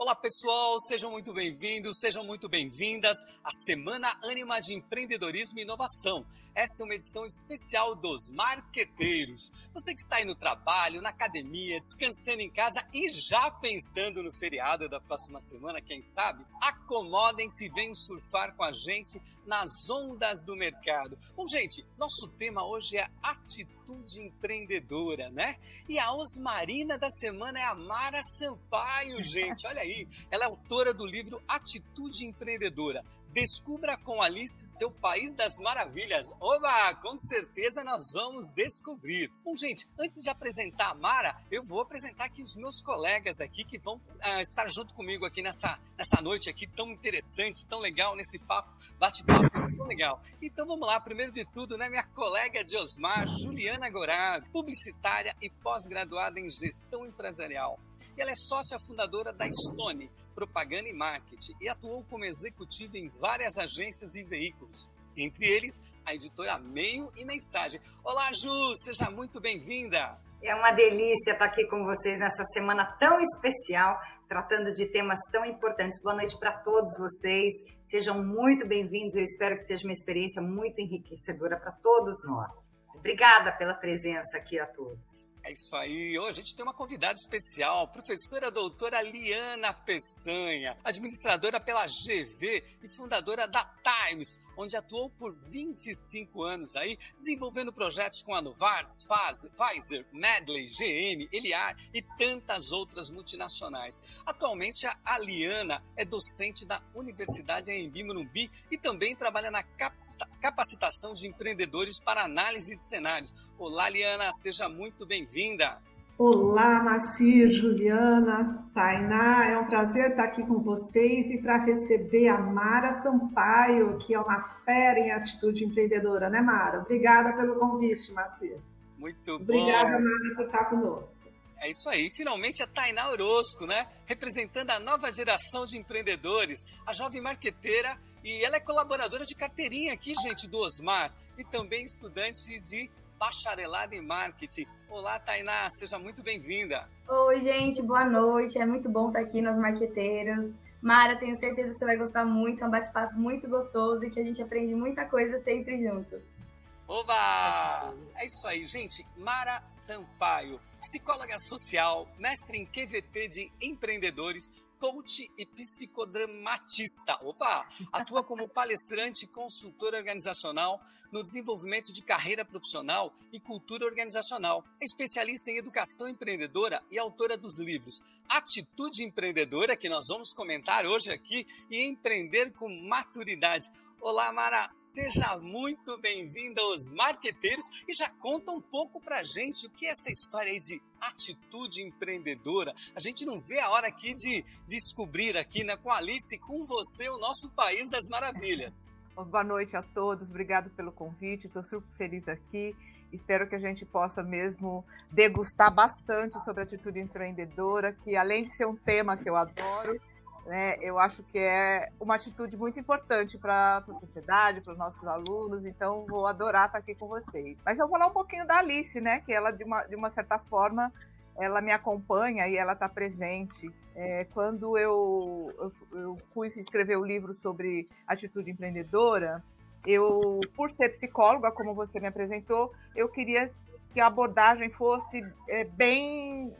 Olá pessoal, sejam muito bem-vindos, sejam muito bem-vindas à Semana Ânima de Empreendedorismo e Inovação. Essa é uma edição especial dos Marqueteiros. Você que está aí no trabalho, na academia, descansando em casa e já pensando no feriado da próxima semana, quem sabe, acomodem-se e venham surfar com a gente nas ondas do mercado. Bom, gente, nosso tema hoje é atitude atitude empreendedora, né? E a Osmarina da semana é a Mara Sampaio, gente. Olha aí, ela é autora do livro Atitude Empreendedora. Descubra com Alice seu país das maravilhas. Oba, com certeza nós vamos descobrir. Bom, gente, antes de apresentar a Mara, eu vou apresentar aqui os meus colegas aqui que vão uh, estar junto comigo aqui nessa, nessa noite aqui tão interessante, tão legal, nesse papo, bate-papo legal. Então vamos lá, primeiro de tudo, né, minha colega de Osmar, Juliana Gorado, publicitária e pós-graduada em gestão empresarial. E ela é sócia fundadora da Stone, Propaganda e Marketing, e atuou como executiva em várias agências e veículos. Entre eles, a editora Meio e Mensagem. Olá, Ju, seja muito bem-vinda. É uma delícia estar aqui com vocês nessa semana tão especial, tratando de temas tão importantes. Boa noite para todos vocês. Sejam muito bem-vindos. Eu espero que seja uma experiência muito enriquecedora para todos nós. Obrigada pela presença aqui a todos. É isso aí. Hoje a gente tem uma convidada especial, professora doutora Liana Peçanha, administradora pela GV e fundadora da Times, onde atuou por 25 anos aí, desenvolvendo projetos com a Novartis, Pfizer, Medley, GM, Eliar e tantas outras multinacionais. Atualmente a Liana é docente da Universidade Embi Morumbi e também trabalha na capacitação de empreendedores para análise de cenários. Olá, Liana, seja muito bem-vinda bem-vinda. Olá, Macir, Juliana, Tainá, é um prazer estar aqui com vocês e para receber a Mara Sampaio, que é uma fera em atitude empreendedora, né, Mara? Obrigada pelo convite, Macir. Muito bom. Obrigada, Mara, por estar conosco. É isso aí, finalmente a Tainá Orozco, né? Representando a nova geração de empreendedores, a jovem marqueteira, e ela é colaboradora de carteirinha aqui, gente, do Osmar, e também estudante de bacharelado em marketing. Olá, Tainá, seja muito bem-vinda. Oi, gente, boa noite. É muito bom estar aqui nas Marqueteiras. Mara, tenho certeza que você vai gostar muito. É um bate-papo muito gostoso e que a gente aprende muita coisa sempre juntos. Oba! É isso aí, gente. Mara Sampaio, psicóloga social, mestre em QVT de empreendedores, coach e psicodramatista. Opa! Atua como palestrante e consultora organizacional no desenvolvimento de carreira profissional e cultura organizacional. É especialista em educação empreendedora e autora dos livros Atitude Empreendedora, que nós vamos comentar hoje aqui, e Empreender com Maturidade. Olá, Mara, seja muito bem-vinda aos Marqueteiros e já conta um pouco pra gente o que é essa história aí de atitude empreendedora. A gente não vê a hora aqui de descobrir aqui, né, com a Alice, com você, o nosso país das maravilhas. Boa noite a todos, obrigado pelo convite, estou super feliz aqui. Espero que a gente possa mesmo degustar bastante sobre atitude empreendedora, que além de ser um tema que eu adoro, né, eu acho que é uma atitude muito importante para a sociedade, para os nossos alunos, então vou adorar estar aqui com vocês. Mas vou falar um pouquinho da Alice, né, que ela, de uma, de uma certa forma, ela me acompanha e ela está presente. É, quando eu, eu, eu fui escrever o livro sobre atitude empreendedora, eu, por ser psicóloga, como você me apresentou, eu queria que a abordagem fosse é, bem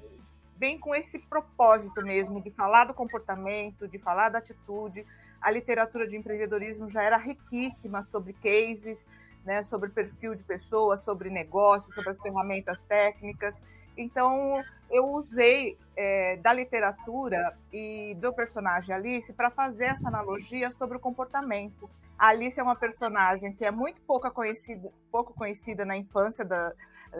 bem com esse propósito mesmo de falar do comportamento, de falar da atitude. A literatura de empreendedorismo já era riquíssima sobre cases, né, sobre perfil de pessoas, sobre negócios, sobre as ferramentas técnicas. Então, eu usei é, da literatura e do personagem Alice para fazer essa analogia sobre o comportamento. A Alice é uma personagem que é muito pouco conhecida, pouco conhecida na infância da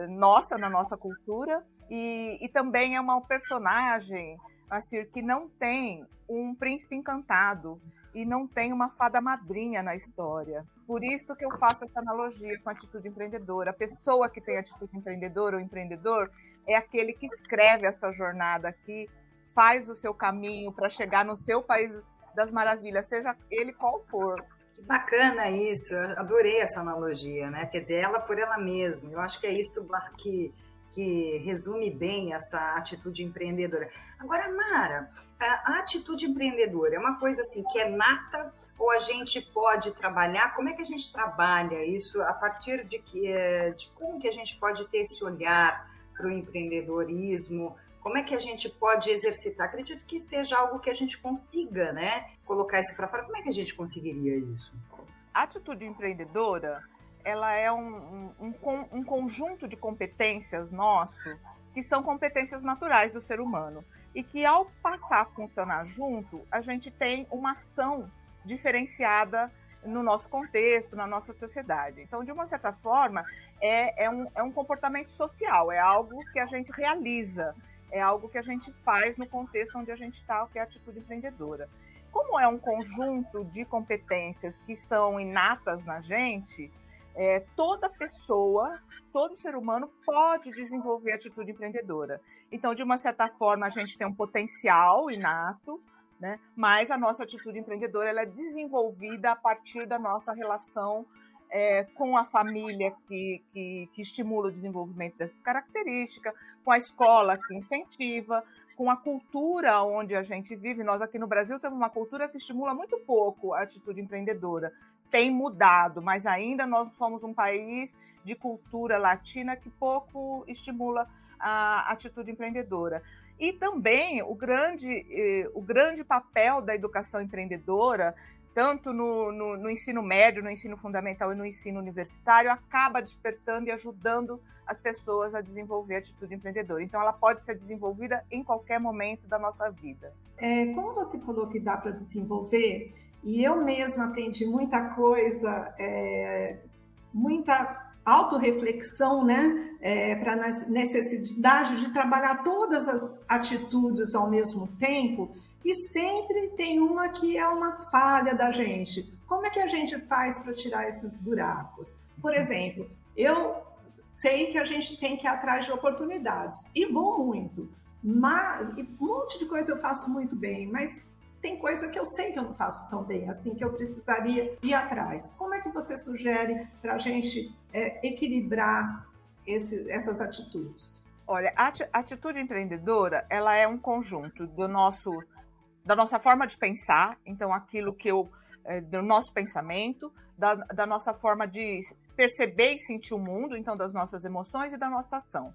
nossa, na nossa cultura, e, e também é uma personagem assim, que não tem um príncipe encantado e não tem uma fada madrinha na história. Por isso que eu faço essa analogia com a atitude empreendedora. A pessoa que tem atitude empreendedora ou empreendedor é aquele que escreve essa jornada aqui, faz o seu caminho para chegar no seu país das maravilhas, seja ele qual for. Que bacana isso, eu adorei essa analogia, né? Quer dizer, ela por ela mesma. Eu acho que é isso que, que resume bem essa atitude empreendedora. Agora, Mara, a atitude empreendedora é uma coisa assim que é nata ou a gente pode trabalhar? Como é que a gente trabalha isso a partir de que eh, de como que a gente pode ter esse olhar para o empreendedorismo? Como é que a gente pode exercitar? Acredito que seja algo que a gente consiga, né? Colocar isso para fora. Como é que a gente conseguiria isso? A atitude empreendedora, ela é um, um, um, um conjunto de competências nosso que são competências naturais do ser humano e que ao passar a funcionar junto, a gente tem uma ação diferenciada no nosso contexto, na nossa sociedade. Então, de uma certa forma, é, é, um, é um comportamento social, é algo que a gente realiza, é algo que a gente faz no contexto onde a gente está, que é a atitude empreendedora. Como é um conjunto de competências que são inatas na gente, é, toda pessoa, todo ser humano pode desenvolver atitude empreendedora. Então, de uma certa forma, a gente tem um potencial inato, né? Mas a nossa atitude empreendedora ela é desenvolvida a partir da nossa relação é, com a família que, que, que, estimula o desenvolvimento dessas características, com a escola que incentiva, com a cultura onde a gente vive. Nós aqui no Brasil temos uma cultura que estimula muito pouco a atitude empreendedora. Tem mudado, mas ainda nós somos um país de cultura latina que pouco estimula a atitude empreendedora. E também o grande, eh, o grande papel da educação empreendedora, tanto no, no, no, ensino médio, no ensino fundamental e no ensino universitário, acaba despertando e ajudando as pessoas a desenvolver a atitude empreendedora. Então, ela pode ser desenvolvida em qualquer momento da nossa vida. É, como você falou que dá para desenvolver, e eu mesma aprendi muita coisa, é, muita autorreflexão, né, é, para a necessidade de trabalhar todas as atitudes ao mesmo tempo, e sempre tem uma que é uma falha da gente. Como é que a gente faz para tirar esses buracos? Por exemplo, eu sei que a gente tem que ir atrás de oportunidades, e vou muito, mas um monte de coisa eu faço muito bem, mas tem coisa que eu sei que eu não faço tão bem, assim, que eu precisaria ir atrás. Como é que você sugere para a gente é, equilibrar esse, essas atitudes? Olha, a atitude empreendedora, ela é um conjunto do nosso, da nossa forma de pensar, então aquilo que eu, é, do nosso pensamento, da, da nossa forma de perceber e sentir o mundo, então das nossas emoções e da nossa ação.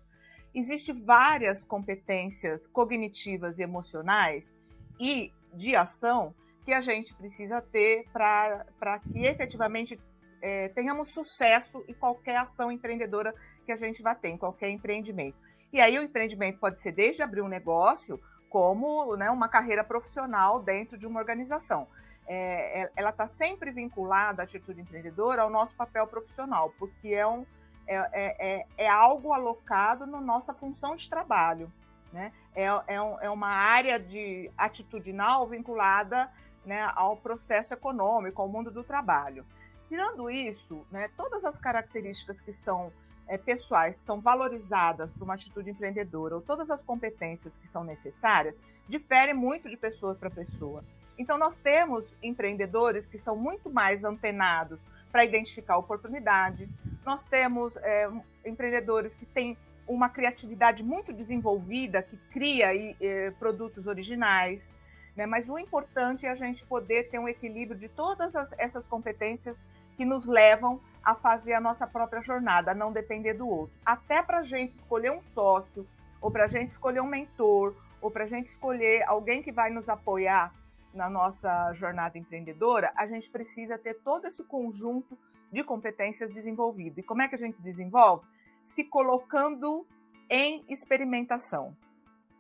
Existem várias competências cognitivas e emocionais e de ação que a gente precisa ter para que efetivamente é, tenhamos sucesso em qualquer ação empreendedora que a gente vai ter, em qualquer empreendimento. E aí o empreendimento pode ser desde abrir um negócio, como né, uma carreira profissional dentro de uma organização. É, é ela está sempre vinculada, a atitude empreendedora, ao nosso papel profissional, porque é, um, é, é, é, é algo alocado na nossa função de trabalho. Né? É, é, um, é uma área de atitudinal vinculada né, ao processo econômico, ao mundo do trabalho. Tirando isso, né, todas as características que são é, pessoais, que são valorizadas por uma atitude empreendedora, ou todas as competências que são necessárias, diferem muito de pessoa para pessoa. Então, nós temos empreendedores que são muito mais antenados para identificar oportunidade, nós temos é, empreendedores que têm uma criatividade muito desenvolvida que cria e, e, produtos originais, né? Mas o importante é a gente poder ter um equilíbrio de todas as, essas competências que nos levam a fazer a nossa própria jornada, a não depender do outro. Até para a gente escolher um sócio, ou para a gente escolher um mentor, ou para a gente escolher alguém que vai nos apoiar na nossa jornada empreendedora, a gente precisa ter todo esse conjunto de competências desenvolvido. E como é que a gente desenvolve? se colocando em experimentação.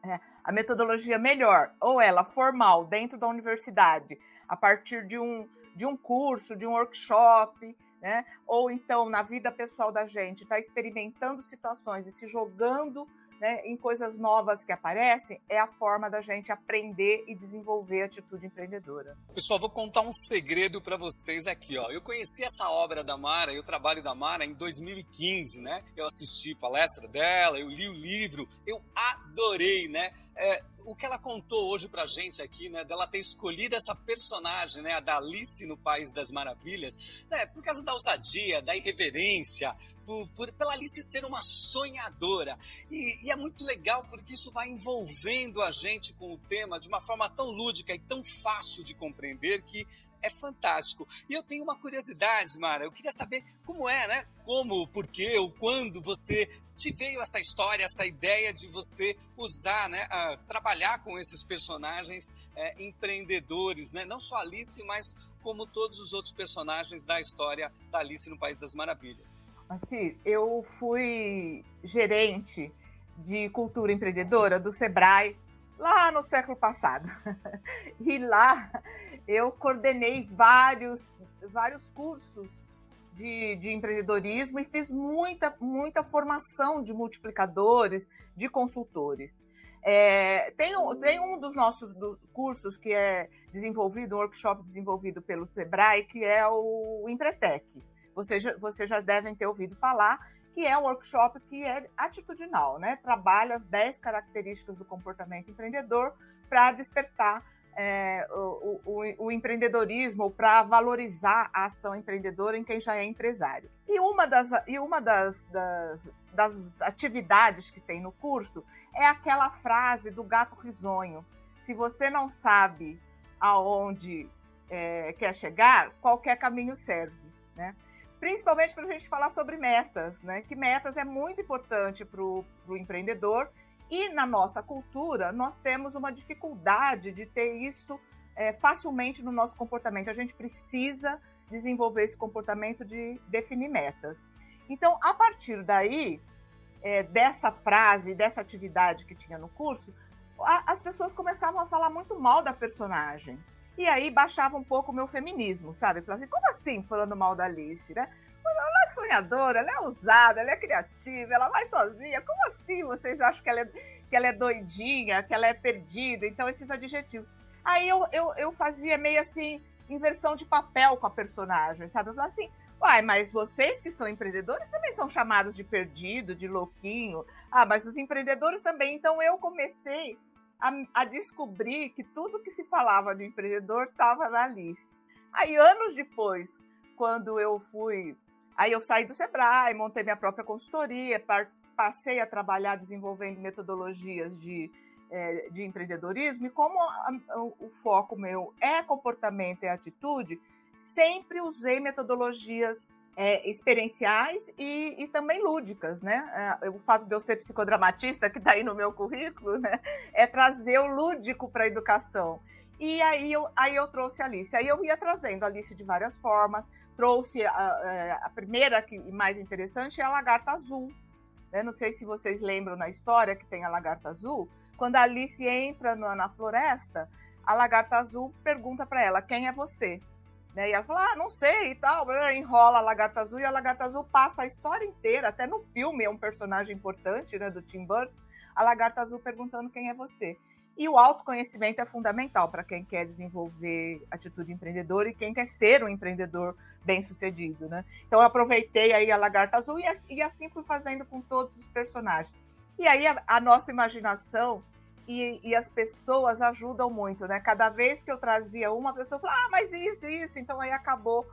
É, a metodologia melhor, ou ela formal, dentro da universidade, a partir de um, de um curso, de um workshop, né? ou então na vida pessoal da gente, está experimentando situações e se jogando né, em coisas novas que aparecem, é a forma da gente aprender e desenvolver a atitude empreendedora. Pessoal, vou contar um segredo para vocês aqui. Ó. Eu conheci essa obra da Mara e o trabalho da Mara em 2015, né? Eu assisti palestra dela, eu li o livro, eu adorei, né? É, o que ela contou hoje pra gente aqui, né, dela ter escolhido essa personagem, né, a da Alice no País das Maravilhas, né, por causa da ousadia, da irreverência, por, por, pela Alice ser uma sonhadora. E, e, é muito legal porque isso vai envolvendo a gente com o tema de uma forma tão lúdica e tão fácil de compreender que é fantástico. E eu tenho uma curiosidade, Mara, eu queria saber como é, né? Como, por quê, ou quando você te veio essa história, essa ideia de você usar, né, trabalhar com esses personagens é, empreendedores, né? Não só Alice, mas como todos os outros personagens da história da Alice no País das Maravilhas. Assim, eu fui gerente de cultura empreendedora do Sebrae lá no século passado. e lá eu coordenei vários, vários cursos de, de, empreendedorismo e fiz muita, muita formação de multiplicadores, de consultores. É, tem, tem um dos nossos cursos que é desenvolvido, um workshop desenvolvido pelo Sebrae, que é o Empretec. Vocês já, vocês já devem ter ouvido falar, que é um workshop que é atitudinal, né? Trabalha as 10 características do comportamento empreendedor para despertar é, o, o, o, empreendedorismo, para valorizar a ação empreendedora em quem já é empresário. E uma das, e uma das, das, das atividades que tem no curso é aquela frase do gato risonho. Se você não sabe aonde é, quer chegar, qualquer caminho serve. Né? principalmente para a gente falar sobre metas, né? Que metas é muito importante para o empreendedor e na nossa cultura nós temos uma dificuldade de ter isso é, facilmente no nosso comportamento. A gente precisa desenvolver esse comportamento de definir metas. Então, a partir daí, é, dessa frase, dessa atividade que tinha no curso, a, as pessoas começavam a falar muito mal da personagem. E aí baixava um pouco o meu feminismo, sabe? Falava assim, como assim falando mal da Alice, né? Ela é sonhadora, ela é ousada, ela é criativa, ela vai sozinha. Como assim vocês acham que ela é, que ela é doidinha, que ela é perdida? Então, esses adjetivos. Aí eu, eu, eu fazia meio assim, inversão de papel com a personagem, sabe? Eu falava assim, uai, mas vocês que são empreendedores também são chamados de perdido, de louquinho. Ah, mas os empreendedores também. Então eu comecei a, a descobrir que tudo que se falava de empreendedor estava na Alice. Aí, anos depois, quando eu fui. Aí eu saí do Sebrae, montei minha própria consultoria, passei a trabalhar desenvolvendo metodologias de, é, de empreendedorismo, e como a, a, o foco meu é comportamento e atitude, sempre usei metodologias é, experienciais e, e, também lúdicas, né? É, o fato de eu ser psicodramatista, que está aí no meu currículo, né? É trazer o lúdico para a educação. E aí eu, aí eu trouxe a Alice. Aí eu ia trazendo a Alice de várias formas. Trouxe a, é, a primeira que mais interessante é a lagarta azul. Né? Não sei se vocês lembram na história que tem a lagarta azul. Quando a Alice entra na, na floresta, a lagarta azul pergunta para ela: quem é você? Né? E ela fala, ah, não sei e tal, enrola a Lagarta Azul e a Lagarta Azul passa a história inteira, até no filme é um personagem importante, né, do Tim Burton, a Lagarta Azul perguntando quem é você. E o autoconhecimento é fundamental para quem quer desenvolver atitude empreendedora e quem quer ser um empreendedor bem-sucedido, né? Então eu aproveitei aí a Lagarta Azul e, e assim fui fazendo com todos os personagens. E aí a, a nossa imaginação e, e, as pessoas ajudam muito, né? Cada vez que eu trazia uma pessoa, falava, ah, mas isso, isso, então aí acabou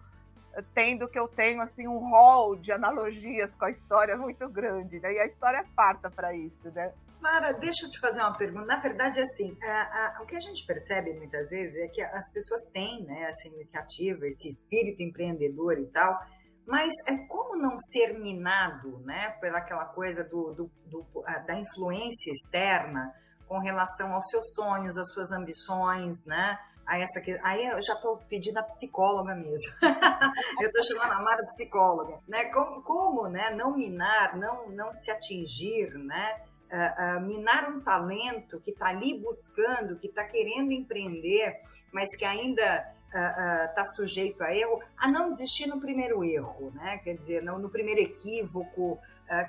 eh, tendo que eu tenho assim um rol de analogias com a história muito grande, né? E a história é parta para isso, né? Mara, deixa eu te fazer uma pergunta. Na verdade, assim, a, a, o que a gente percebe muitas vezes é que as pessoas têm né, essa iniciativa, esse espírito empreendedor e tal, mas é como não ser minado né, pelaquela coisa do, do, do da influência externa, com relação aos seus sonhos, às suas ambições, né? A essa que... Aí eu já estou pedindo a psicóloga mesmo. eu estou chamando a Mara psicóloga, né? Como, como, né? Não minar, não, não se atingir, né? Uh, uh, minar um talento que está ali buscando, que está querendo empreender, mas que ainda está uh, sujeito a erro, a não desistir no primeiro erro, né? Quer dizer, no, no primeiro equívoco,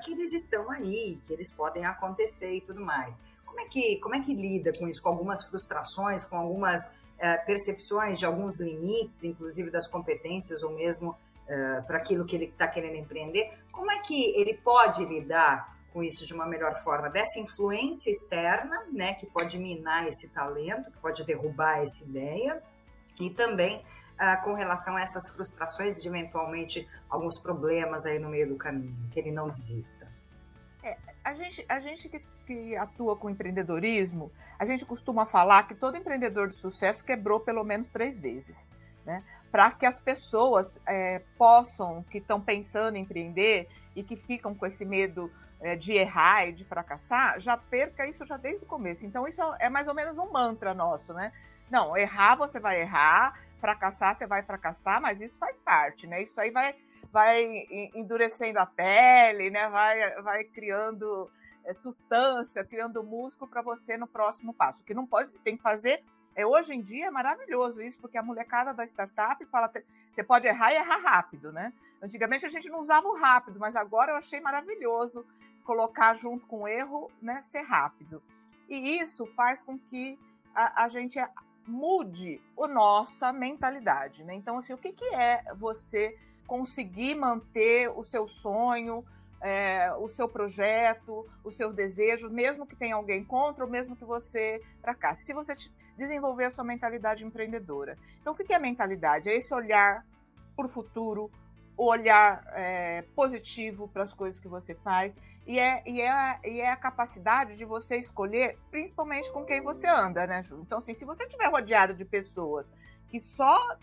que eles estão aí, que eles podem acontecer e tudo mais. Como é que, como é que lida com isso? Com algumas frustrações, com algumas é, percepções de alguns limites, inclusive das competências ou mesmo é, para aquilo que ele está querendo empreender? Como é que ele pode lidar com isso de uma melhor forma, dessa influência externa, né, que pode minar esse talento, que pode derrubar essa ideia, e também ah, com relação a essas frustrações e eventualmente alguns problemas aí no meio do caminho, que ele não desista. É, a gente, a gente que, que atua com empreendedorismo, a gente costuma falar que todo empreendedor de sucesso quebrou pelo menos três vezes. Né? Para que as pessoas é, possam, que estão pensando em empreender e que ficam com esse medo é, de errar e de fracassar, já perca isso já desde o começo. Então, isso é mais ou menos um mantra nosso, né? Não, errar você vai errar, fracassar você vai fracassar, mas isso faz parte, né? Isso aí vai, vai endurecendo a pele, né? Vai, vai criando é, substância, criando músculo para você no próximo passo. O que não pode, tem que fazer é, hoje em dia é maravilhoso isso, porque a molecada da startup fala, você pode errar e errar rápido, né? Antigamente a gente não usava o rápido, mas agora eu achei maravilhoso colocar junto com o erro, né, ser rápido. E isso faz com que a, a gente mude a nossa mentalidade, né? Então, assim, o que, que é você conseguir manter o seu sonho, é, o seu projeto, os seus desejos, mesmo que tenha alguém contra ou mesmo que você fracasse. Se você desenvolver a sua mentalidade empreendedora. Então, o que é mentalidade? É esse olhar para o futuro, o olhar é, positivo para as coisas que você faz e é, e, é, e é a capacidade de você escolher, principalmente com quem você anda, né, Ju? Então, assim, se você estiver rodeado de pessoas que só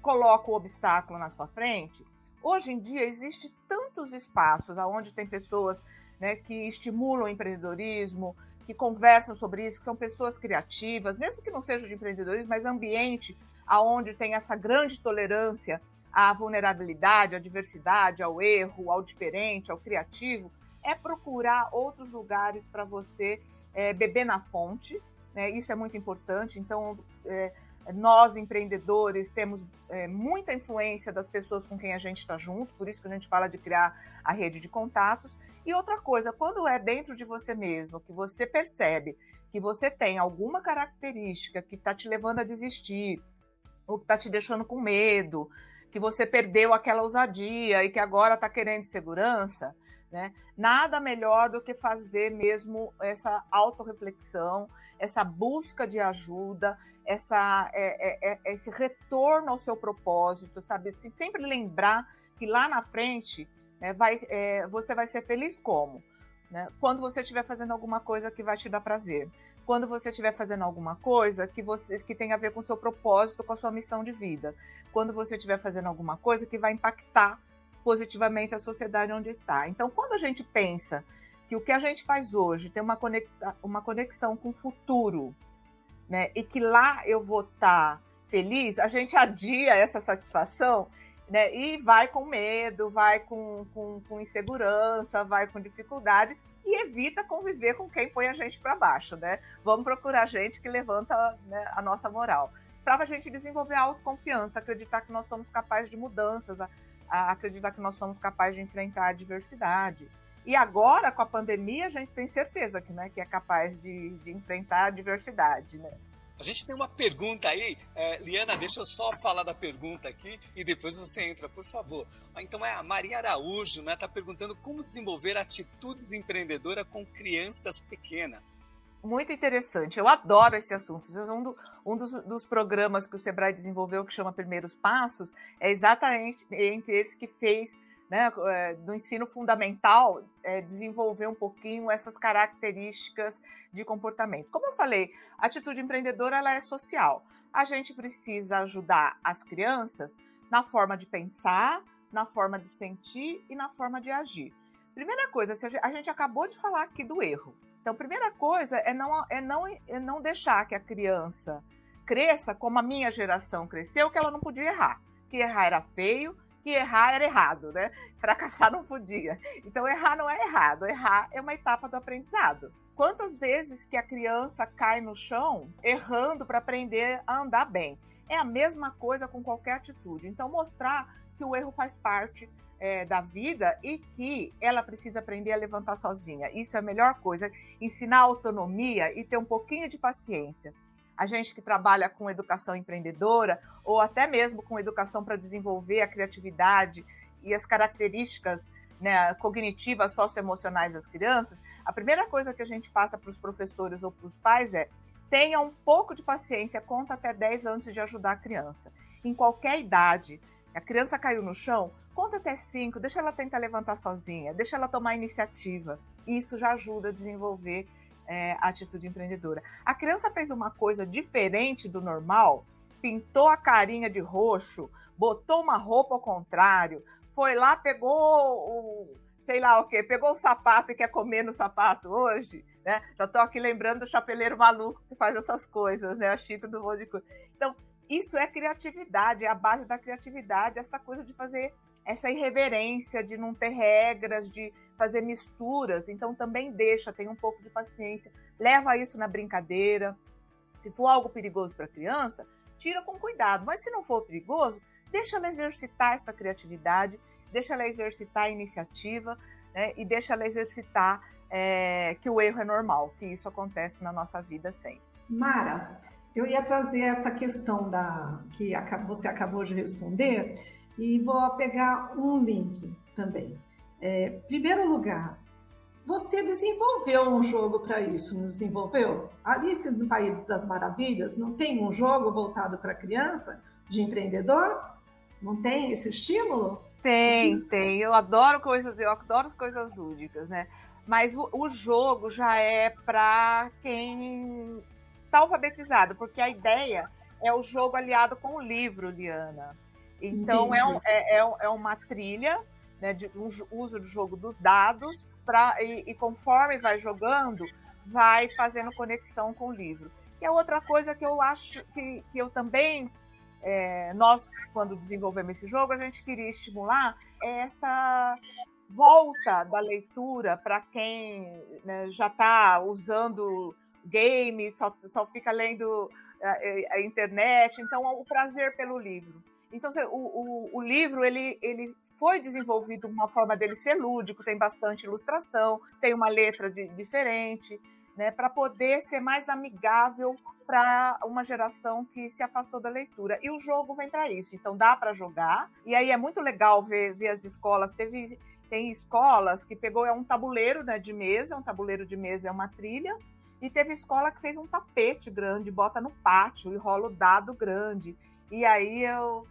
colocam o obstáculo na sua frente, hoje em dia existe tantos espaços onde tem pessoas né, que estimulam o empreendedorismo, que conversam sobre isso, que são pessoas criativas, mesmo que não seja de empreendedorismo, mas ambiente aonde tem essa grande tolerância à vulnerabilidade, à diversidade, ao erro, ao diferente, ao criativo, é procurar outros lugares para você é, beber na fonte. Né? Isso é muito importante. Então, é, nós empreendedores temos é, muita influência das pessoas com quem a gente está junto, por isso que a gente fala de criar a rede de contatos. E outra coisa, quando é dentro de você mesmo, que você percebe que você tem alguma característica que está te levando a desistir, ou que está te deixando com medo, que você perdeu aquela ousadia e que agora está querendo segurança, né? Nada melhor do que fazer mesmo essa autorreflexão, essa busca de ajuda, essa, é, é, é, esse retorno ao seu propósito, sabe? Sempre lembrar que lá na frente né, vai, é, você vai ser feliz como? Né? Quando você estiver fazendo alguma coisa que vai te dar prazer. Quando você estiver fazendo alguma coisa que, você, que tem a ver com o seu propósito, com a sua missão de vida. Quando você estiver fazendo alguma coisa que vai impactar positivamente a sociedade onde está. Então, quando a gente pensa que o que a gente faz hoje tem uma, conecta, uma conexão com o futuro, né, e que lá eu vou estar tá feliz, a gente adia essa satisfação né? E vai com medo, vai com, com, com insegurança, vai com dificuldade e evita conviver com quem põe a gente para baixo, né? Vamos procurar gente que levanta né, a nossa moral. Para a gente desenvolver a autoconfiança, acreditar que nós somos capazes de mudanças, a, acreditar que nós somos capazes de enfrentar a adversidade. E agora, com a pandemia, a gente tem certeza que, né, que é capaz de, de enfrentar a adversidade, né? A gente tem uma pergunta aí. É, Liana, deixa eu só falar da pergunta aqui e depois você entra, por favor. Então é a Maria Araújo, né? Está perguntando como desenvolver atitudes empreendedoras com crianças pequenas. Muito interessante. Eu adoro esse assunto. Um, do, um dos, dos, programas que o Sebrae desenvolveu, que chama Primeiros Passos, é exatamente entre esse que fez né, é, do ensino fundamental é, desenvolver um pouquinho essas características de comportamento. Como eu falei, a atitude empreendedora ela é social. A gente precisa ajudar as crianças na forma de pensar, na forma de sentir e na forma de agir. Primeira coisa, a gente acabou de falar aqui do erro. Então, primeira coisa é não, é não, é não deixar que a criança cresça como a minha geração cresceu, que ela não podia errar. Que errar era feio, que errar era errado, né? Fracassar não podia. Então, errar não é errado, errar é uma etapa do aprendizado. Quantas vezes que a criança cai no chão errando para aprender a andar bem? É a mesma coisa com qualquer atitude. Então, mostrar que o erro faz parte é, da vida e que ela precisa aprender a levantar sozinha. Isso é a melhor coisa. Ensinar autonomia e ter um pouquinho de paciência a gente que trabalha com educação empreendedora ou até mesmo com educação para desenvolver a criatividade e as características né, cognitivas socioemocionais das crianças, a primeira coisa que a gente passa para os professores ou para os pais é tenha um pouco de paciência, conta até 10 antes de ajudar a criança. Em qualquer idade, a criança caiu no chão, conta até 5, deixa ela tentar levantar sozinha, deixa ela tomar iniciativa. Isso já ajuda a desenvolver é, a atitude empreendedora. A criança fez uma coisa diferente do normal, pintou a carinha de roxo, botou uma roupa ao contrário, foi lá, pegou o, sei lá o quê, pegou o sapato e quer comer no sapato hoje, né? Já estou aqui lembrando do chapeleiro maluco que faz essas coisas, né? A Chico do monte de. Então, isso é criatividade, é a base da criatividade, essa coisa de fazer essa irreverência, de não ter regras, de fazer misturas. Então, também deixa, tem um pouco de paciência, leva isso na brincadeira. Se for algo perigoso para a criança, tira com cuidado. Mas se não for perigoso, deixa ela exercitar essa criatividade, deixa ela exercitar a iniciativa né, e deixa ela exercitar é, que o erro é normal, que isso acontece na nossa vida sempre. Mara, eu ia trazer essa questão da que você acabou de responder e vou pegar um link também. É, primeiro lugar, você desenvolveu um jogo para isso, não desenvolveu? Alice no País das Maravilhas não tem um jogo voltado para criança de empreendedor? Não tem esse estímulo? Tem, Sim. tem. Eu adoro coisas, eu adoro as coisas lúdicas, né? Mas o, o jogo já é para quem está alfabetizado, porque a ideia é o jogo aliado com o livro, Liana. Então é, um, é, é, é, uma trilha né, de um uso do jogo dos dados pra, e, e, conforme vai jogando, vai fazendo conexão com o livro. E a outra coisa que eu acho que, que eu também é, nós, quando desenvolvemos esse jogo, a gente queria estimular essa volta da leitura para quem né, já está usando game, só, só fica lendo a, a, internet. Então, o prazer pelo livro. Então, o, o, o livro ele, ele foi desenvolvido uma forma dele ser lúdico, tem bastante ilustração, tem uma letra de, diferente, né, para poder ser mais amigável para uma geração que se afastou da leitura. E o jogo vem para isso, então dá para jogar. E aí é muito legal ver, ver as escolas. Teve, tem escolas que pegou é um tabuleiro né, de mesa, um tabuleiro de mesa é uma trilha, e teve escola que fez um tapete grande, bota no pátio e rola o dado grande. E aí eu,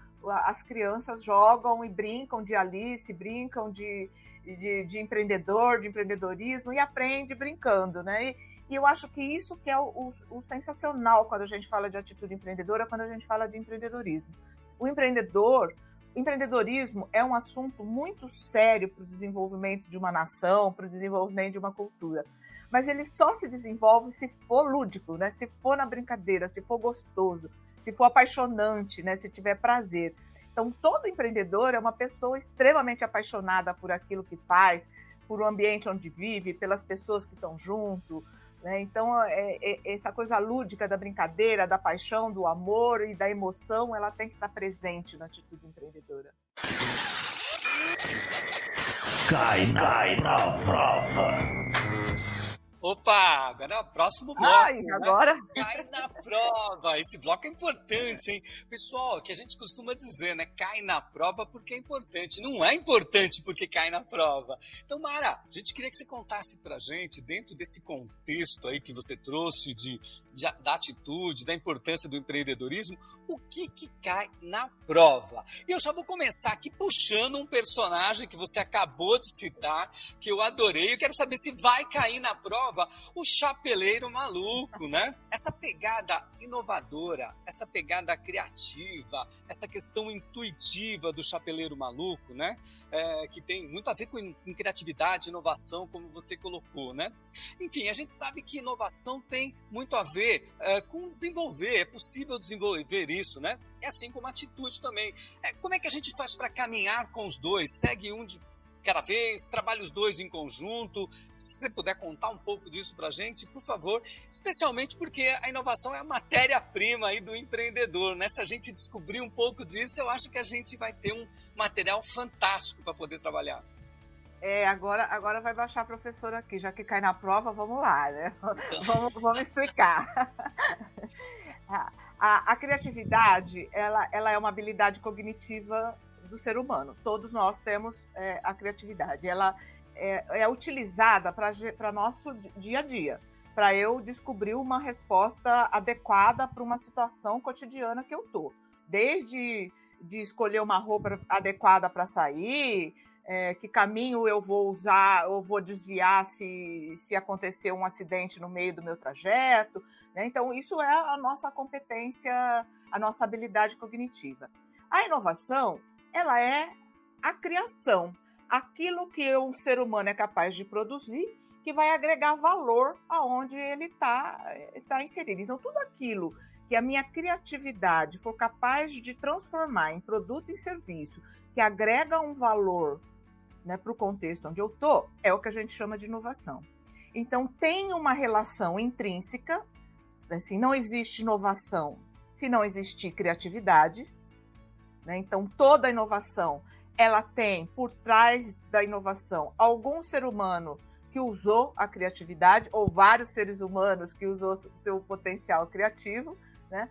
as crianças jogam e brincam de Alice, brincam de, de, de empreendedor, de empreendedorismo e aprende brincando, né? E, e eu acho que isso que é o, o, o, sensacional quando a gente fala de atitude empreendedora, quando a gente fala de empreendedorismo. O empreendedor, empreendedorismo é um assunto muito sério para o desenvolvimento de uma nação, para o desenvolvimento de uma cultura. Mas ele só se desenvolve se for lúdico, né? se for na brincadeira, se for gostoso, se for apaixonante, né? se tiver prazer. Então, todo empreendedor é uma pessoa extremamente apaixonada por aquilo que faz, por o ambiente onde vive, pelas pessoas que estão junto. Né? Então, é, é, essa coisa lúdica da brincadeira, da paixão, do amor e da emoção, ela tem que estar presente na atitude empreendedora. Cai na prova. Opa, agora é o próximo bloco. Ai, né? agora? Cai na prova. Esse bloco é importante, hein? Pessoal, que a gente costuma dizer, né? Cai na prova porque é importante. Não é importante porque cai na prova. Então, Mara, a gente queria que você contasse pra gente, dentro desse contexto aí que você trouxe de da atitude, da importância do empreendedorismo, o que, que cai na prova. E eu já vou começar aqui puxando um personagem que você acabou de citar, que eu adorei. Eu quero saber se vai cair na prova o chapeleiro maluco, né? Essa pegada inovadora, essa pegada criativa, essa questão intuitiva do chapeleiro maluco, né? É, que tem muito a ver com, com criatividade, inovação, como você colocou, né? Enfim, a gente sabe que inovação tem muito a ver é, com desenvolver, é possível desenvolver isso, né? É assim como atitude também. É, como é que a gente faz para caminhar com os dois? Segue um de cada vez, trabalha os dois em conjunto. Se você puder contar um pouco disso para a gente, por favor, especialmente porque a inovação é a matéria-prima aí do empreendedor, né? Se a gente descobrir um pouco disso, eu acho que a gente vai ter um material fantástico para poder trabalhar. É, agora, agora vai baixar a professora aqui, já que cai na prova, vamos lá, né? Vamos, vamos explicar. A, a, a, criatividade, ela, ela é uma habilidade cognitiva do ser humano. Todos nós temos é, a criatividade. Ela é, é utilizada para nosso dia a dia, para eu descobrir uma resposta adequada para uma situação cotidiana que eu tô. Desde de escolher uma roupa adequada para sair, é, que caminho eu vou usar, ou vou desviar se, se acontecer um acidente no meio do meu trajeto. Né? Então, isso é a nossa competência, a nossa habilidade cognitiva. A inovação, ela é a criação, aquilo que um ser humano é capaz de produzir, que vai agregar valor aonde ele está tá inserido. Então, tudo aquilo que a minha criatividade for capaz de transformar em produto e serviço que agrega um valor né, para o contexto onde eu estou, é o que a gente chama de inovação. Então, tem uma relação intrínseca, assim, não existe inovação se não existir criatividade. Né? Então, toda inovação, ela tem por trás da inovação algum ser humano que usou a criatividade, ou vários seres humanos que usou seu potencial criativo, né?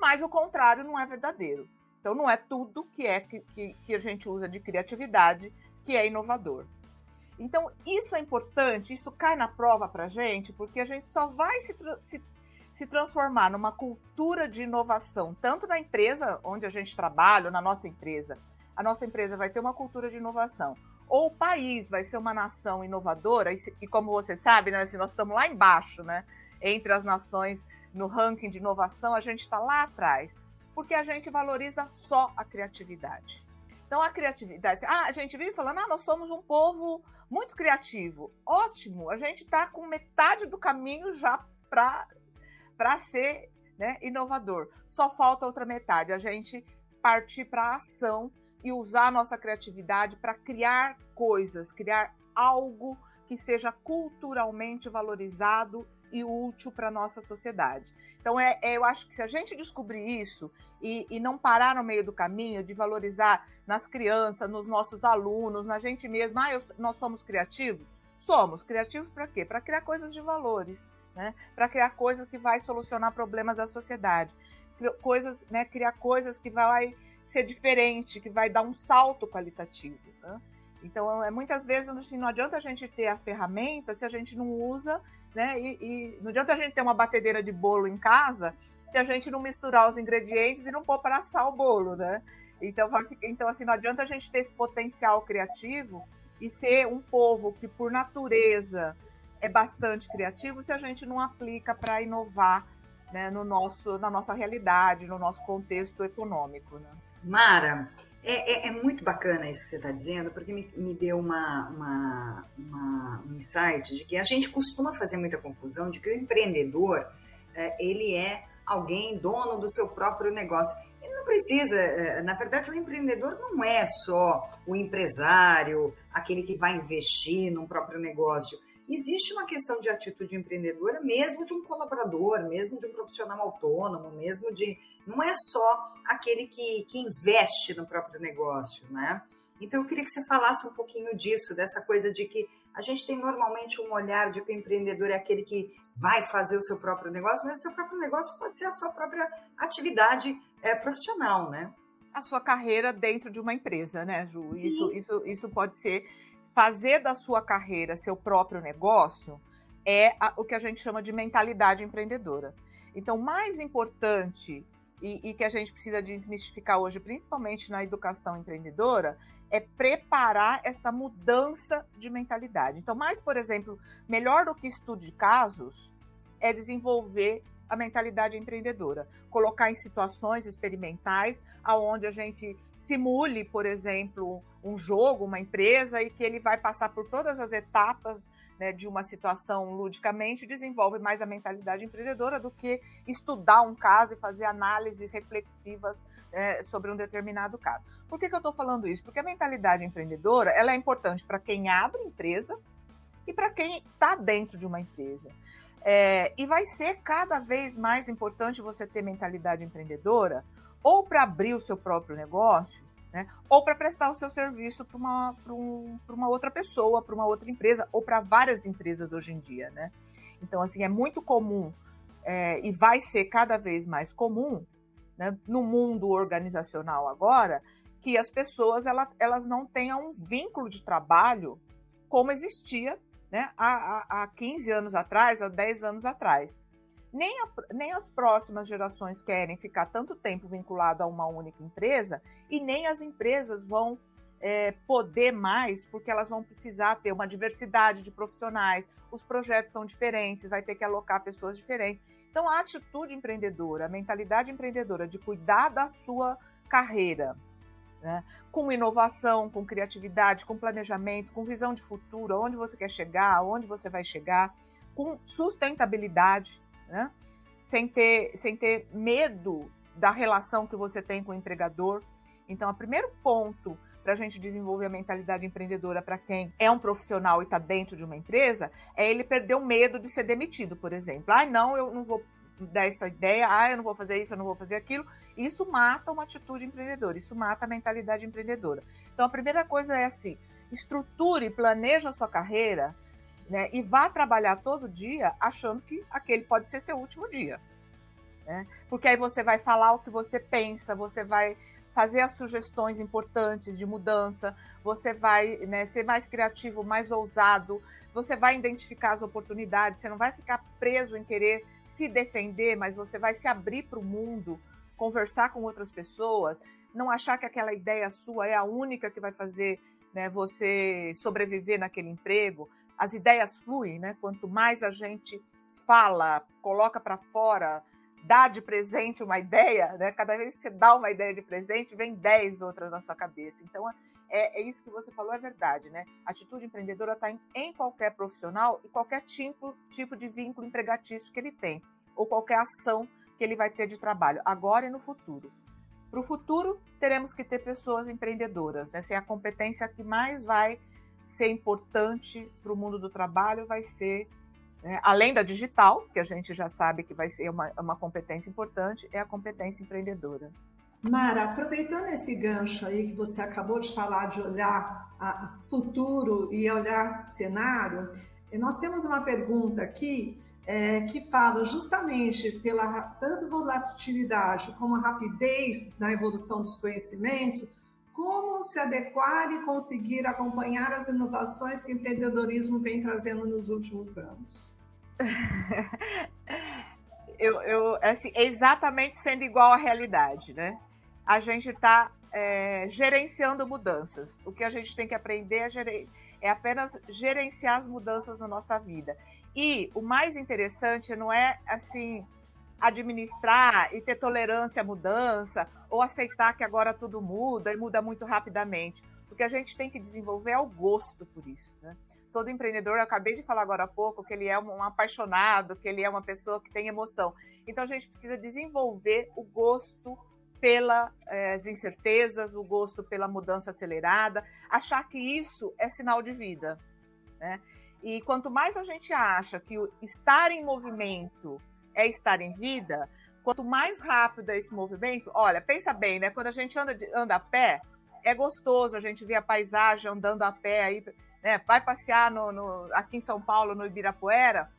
mas o contrário não é verdadeiro. Então, não é tudo que é que, que, que a gente usa de criatividade que é inovador. Então, isso é importante, isso cai na prova para gente, porque a gente só vai se, se, se, transformar numa cultura de inovação, tanto na empresa onde a gente trabalha, na nossa empresa. A nossa empresa vai ter uma cultura de inovação. Ou o país vai ser uma nação inovadora, e, e como você sabe, né, assim, nós estamos lá embaixo, né? Entre as nações no ranking de inovação, a gente está lá atrás, porque a gente valoriza só a criatividade. Então, a criatividade. Ah, a gente vive falando, ah, nós somos um povo muito criativo. Ótimo, a gente está com metade do caminho já para ser né, inovador. Só falta outra metade, a gente partir para a ação e usar a nossa criatividade para criar coisas, criar algo que seja culturalmente valorizado e útil para a nossa sociedade. Então, é, é, eu acho que se a gente descobrir isso e, e, não parar no meio do caminho, de valorizar nas crianças, nos nossos alunos, na gente mesmo, ah, eu, nós somos criativos? Somos. Criativos para quê? Para criar coisas de valores, né? para criar coisas que vai solucionar problemas da sociedade, coisas, né? criar coisas que vai ser diferente, que vai dar um salto qualitativo. Né? Então, é, muitas vezes, assim, não adianta a gente ter a ferramenta se a gente não usa né? E, e, não adianta a gente ter uma batedeira de bolo em casa se a gente não misturar os ingredientes e não pôr para assar o bolo, né? Então, então, assim, não adianta a gente ter esse potencial criativo e ser um povo que, por natureza, é bastante criativo se a gente não aplica para inovar né, no nosso, na nossa realidade, no nosso contexto econômico. Né? Mara, é, é, é, muito bacana isso que você está dizendo, porque me, me deu uma, uma, uma, um insight de que a gente costuma fazer muita confusão de que o empreendedor é, ele é alguém dono do seu próprio negócio. Ele não precisa, é, na verdade, o empreendedor não é só o empresário, aquele que vai investir num próprio negócio existe uma questão de atitude empreendedora, mesmo de um colaborador, mesmo de um profissional autônomo, mesmo de. Não é só aquele que, que investe no próprio negócio, né? Então, eu queria que você falasse um pouquinho disso, dessa coisa de que a gente tem normalmente um olhar de que o empreendedor é aquele que vai fazer o seu próprio negócio, mas o seu próprio negócio pode ser a sua própria atividade é, profissional, né? A sua carreira dentro de uma empresa, né, Ju? Isso, isso, isso pode ser fazer da sua carreira seu próprio negócio é a, o que a gente chama de mentalidade empreendedora. Então, mais importante e, e, que a gente precisa desmistificar hoje, principalmente na educação empreendedora, é preparar essa mudança de mentalidade. Então, mais, por exemplo, melhor do que estudo de casos é desenvolver a mentalidade empreendedora, colocar em situações experimentais aonde a gente simule, por exemplo, um jogo, uma empresa e que ele vai passar por todas as etapas né, de uma situação ludicamente, desenvolve mais a mentalidade empreendedora do que estudar um caso e fazer análises reflexivas é, sobre um determinado caso. Por que, que eu estou falando isso? Porque a mentalidade empreendedora ela é importante para quem abre empresa e para quem está dentro de uma empresa. É, e vai ser cada vez mais importante você ter mentalidade empreendedora, ou para abrir o seu próprio negócio, né, ou para prestar o seu serviço para uma, um, uma outra pessoa, para uma outra empresa, ou para várias empresas hoje em dia. Né? Então, assim, é muito comum é, e vai ser cada vez mais comum né, no mundo organizacional agora que as pessoas elas, elas não tenham um vínculo de trabalho como existia né, há, há 15 anos atrás, há 10 anos atrás. Nem, a, nem as próximas gerações querem ficar tanto tempo vinculado a uma única empresa e nem as empresas vão é, poder mais, porque elas vão precisar ter uma diversidade de profissionais, os projetos são diferentes, vai ter que alocar pessoas diferentes. Então, a atitude empreendedora, a mentalidade empreendedora de cuidar da sua carreira, né? com inovação, com criatividade, com planejamento, com visão de futuro, onde você quer chegar, onde você vai chegar, com sustentabilidade, né? sem, ter, sem ter medo da relação que você tem com o empregador. Então, o primeiro ponto para a gente desenvolver a mentalidade empreendedora para quem é um profissional e está dentro de uma empresa, é ele perder o medo de ser demitido, por exemplo. Ah, não, eu não vou dar essa ideia, ah, eu não vou fazer isso, eu não vou fazer aquilo. Isso mata uma atitude empreendedora, isso mata a mentalidade empreendedora. Então, a primeira coisa é assim: estruture, planeje a sua carreira né, e vá trabalhar todo dia achando que aquele pode ser seu último dia. Né? Porque aí você vai falar o que você pensa, você vai fazer as sugestões importantes de mudança, você vai né, ser mais criativo, mais ousado, você vai identificar as oportunidades, você não vai ficar preso em querer se defender, mas você vai se abrir para o mundo, conversar com outras pessoas, não achar que aquela ideia sua é a única que vai fazer né, você sobreviver naquele emprego. As ideias fluem, né? Quanto mais a gente fala, coloca para fora, dá de presente uma ideia, né? Cada vez que você dá uma ideia de presente, vem 10 outras na sua cabeça. Então, é, é isso que você falou, é verdade, né? A atitude empreendedora está em, em, qualquer profissional e qualquer tipo, tipo de vínculo empregatício que ele tem, ou qualquer ação que ele vai ter de trabalho, agora e no futuro. Para o futuro, teremos que ter pessoas empreendedoras, né? Essa é a competência que mais vai ser importante para o mundo do trabalho, vai ser né? Além da digital, que a gente já sabe que vai ser uma, uma competência importante, é a competência empreendedora. Mara, aproveitando esse gancho aí que você acabou de falar de olhar a futuro e olhar cenário, nós temos uma pergunta aqui é, que fala justamente pela tanto volatilidade como a rapidez na evolução dos conhecimentos, se adequar e conseguir acompanhar as inovações que o empreendedorismo vem trazendo nos últimos anos? eu, eu assim, exatamente sendo igual à realidade, né? A gente está é, gerenciando mudanças. O que a gente tem que aprender é, é apenas gerenciar as mudanças na nossa vida. E o mais interessante não é assim administrar e ter tolerância à mudança, ou aceitar que agora tudo muda e muda muito rapidamente. O que a gente tem que desenvolver é o gosto por isso. Né? Todo empreendedor, eu acabei de falar agora há pouco, que ele é um apaixonado, que ele é uma pessoa que tem emoção. Então a gente precisa desenvolver o gosto pelas eh, incertezas, o gosto pela mudança acelerada, achar que isso é sinal de vida. Né? E quanto mais a gente acha que estar em movimento é estar em vida, quanto mais rápido é esse movimento, olha, pensa bem, né? Quando a gente anda, anda a pé, é gostoso a gente ver a paisagem andando a pé aí, né? Vai passear no, no, aqui em São Paulo, no Ibirapuera,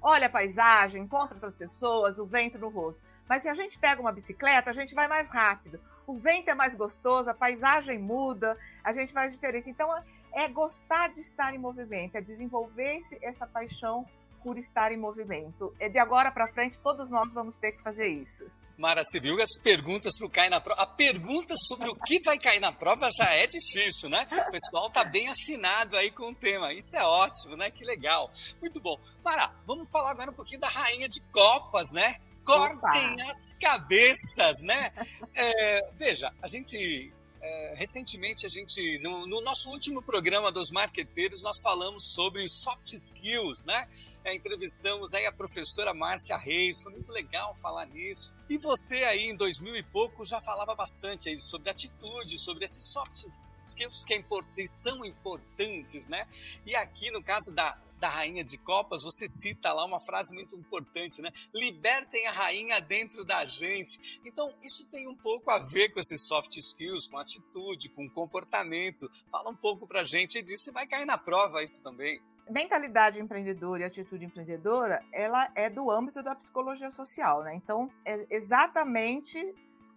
olha a paisagem, encontra outras pessoas, o vento no rosto. Mas se a gente pega uma bicicleta, a gente vai mais rápido. O vento é mais gostoso, a paisagem muda, a gente faz diferença. Então, é gostar de estar em movimento, é desenvolver esse, essa paixão por estar em movimento. E de agora para frente, todos nós vamos ter que fazer isso. Mara, você viu as perguntas para o cair na prova? A pergunta sobre o que vai cair na prova já é difícil, né? O pessoal tá bem afinado aí com o tema. Isso é ótimo, né? Que legal. Muito bom. Mara, vamos falar agora um pouquinho da rainha de copas, né? Cortem Opa. as cabeças, né? É, veja, a gente é, recentemente a gente, no, no, nosso último programa dos marqueteiros, nós falamos sobre soft skills, né? É, entrevistamos aí a professora Márcia Reis, foi muito legal falar nisso. E você aí em 2000 e pouco já falava bastante aí sobre atitude, sobre esses soft skills que, é são importantes, né? E aqui no caso da da Rainha de Copas, você cita lá uma frase muito importante, né? Libertem a rainha dentro da gente. Então, isso tem um pouco a ver com esses soft skills, com atitude, com comportamento. Fala um pouco pra gente disso e vai cair na prova isso também. Mentalidade empreendedora e atitude empreendedora, ela é do âmbito da psicologia social, né? Então, é exatamente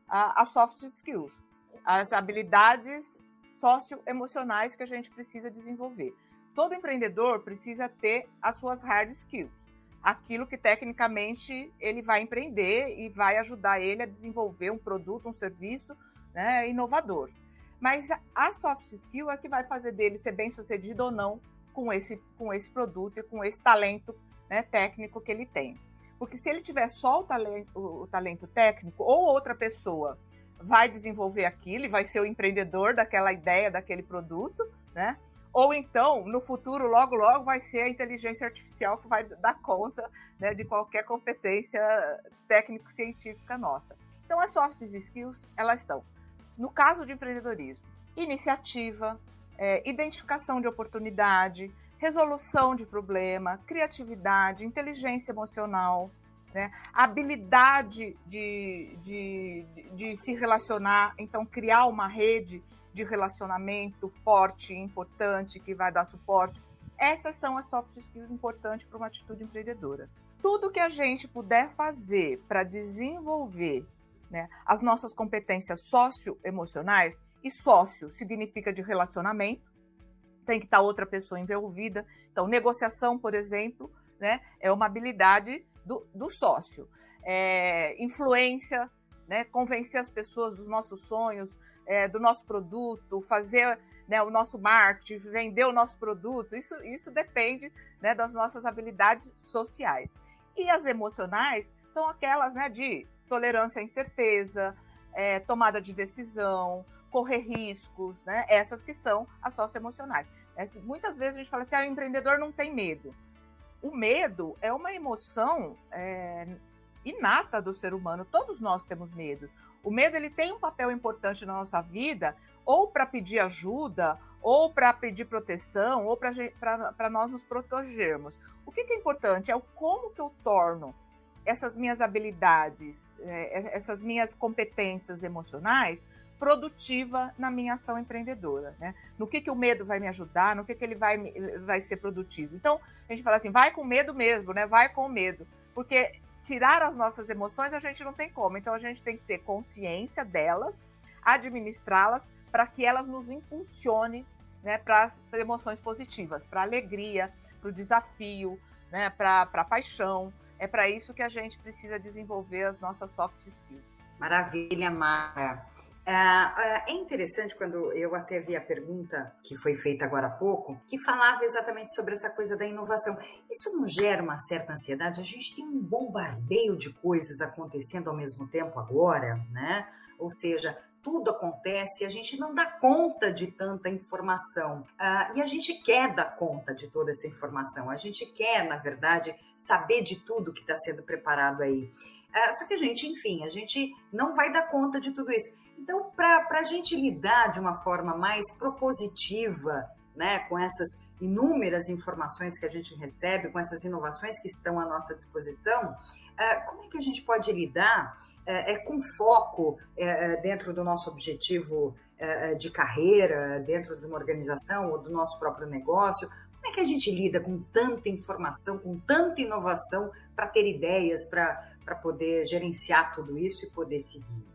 a, a soft skills. as habilidades socioemocionais que a gente precisa desenvolver. Todo empreendedor precisa ter as suas hard skills, aquilo que tecnicamente ele vai empreender e vai ajudar ele a desenvolver um produto, um serviço né, inovador. Mas a soft skill é que vai fazer dele ser bem sucedido ou não com esse, com esse produto e com esse talento né, técnico que ele tem. Porque se ele tiver só o talento, o talento técnico, ou outra pessoa vai desenvolver aquilo e vai ser o empreendedor daquela ideia, daquele produto, né? Ou então, no futuro, logo, logo, vai ser a inteligência artificial que vai dar conta né, de qualquer competência técnico-científica nossa. Então, as soft skills, elas são, no caso de empreendedorismo, iniciativa, é, identificação de oportunidade, resolução de problema, criatividade, inteligência emocional, né? habilidade de, de, de, de, se relacionar, então criar uma rede de relacionamento forte, importante, que vai dar suporte. Essas são as soft skills importantes para uma atitude empreendedora. Tudo que a gente puder fazer para desenvolver né, as nossas competências socioemocionais, e sócio significa de relacionamento, tem que estar outra pessoa envolvida. Então, negociação, por exemplo, né, é uma habilidade do, do sócio. É, influência, né, convencer as pessoas dos nossos sonhos, é, do nosso produto, fazer né, o nosso marketing, vender o nosso produto, isso, isso depende né, das nossas habilidades sociais. E as emocionais são aquelas né, de tolerância à incerteza, é, tomada de decisão, correr riscos, né? Essas que são as socioemocionais. É, muitas vezes a gente fala assim, ah, o empreendedor não tem medo. O medo é uma emoção é, inata do ser humano. Todos nós temos medo. O medo ele tem um papel importante na nossa vida, ou para pedir ajuda, ou para pedir proteção, ou para nós nos protegermos. O que, que, é importante é o como que eu torno essas minhas habilidades, é, essas minhas competências emocionais produtiva na minha ação empreendedora, né? No que, que o medo vai me ajudar, no que, que ele vai, vai ser produtivo. Então, a gente fala assim, vai com medo mesmo, né? Vai com medo. Porque tirar as nossas emoções a gente não tem como. Então, a gente tem que ter consciência delas, administrá-las, para que elas nos impulsione né, para as emoções positivas, para a alegria, para o desafio, né, para a paixão. É para isso que a gente precisa desenvolver as nossas soft skills. Maravilha, Mara. É, é, é interessante quando eu até vi a pergunta que foi feita agora há pouco, que falava exatamente sobre essa coisa da inovação. Isso não gera uma certa ansiedade? A gente tem um bombardeio de coisas acontecendo ao mesmo tempo agora, né? Ou seja, tudo acontece e a gente não dá conta de tanta informação. Uh, e a gente quer dar conta de toda essa informação. A gente quer, na verdade, saber de tudo que está sendo preparado aí. Uh, só que a gente, enfim, a gente não vai dar conta de tudo isso. Então, para a gente lidar de uma forma mais propositiva né, com essas inúmeras informações que a gente recebe, com essas inovações que estão à nossa disposição, uh, como é que a gente pode lidar uh, é, com foco uh, dentro do nosso objetivo de carreira, dentro de uma organização ou do nosso próprio negócio? Como é que a gente lida com tanta informação, com tanta inovação para ter ideias, para poder gerenciar tudo isso e poder seguir?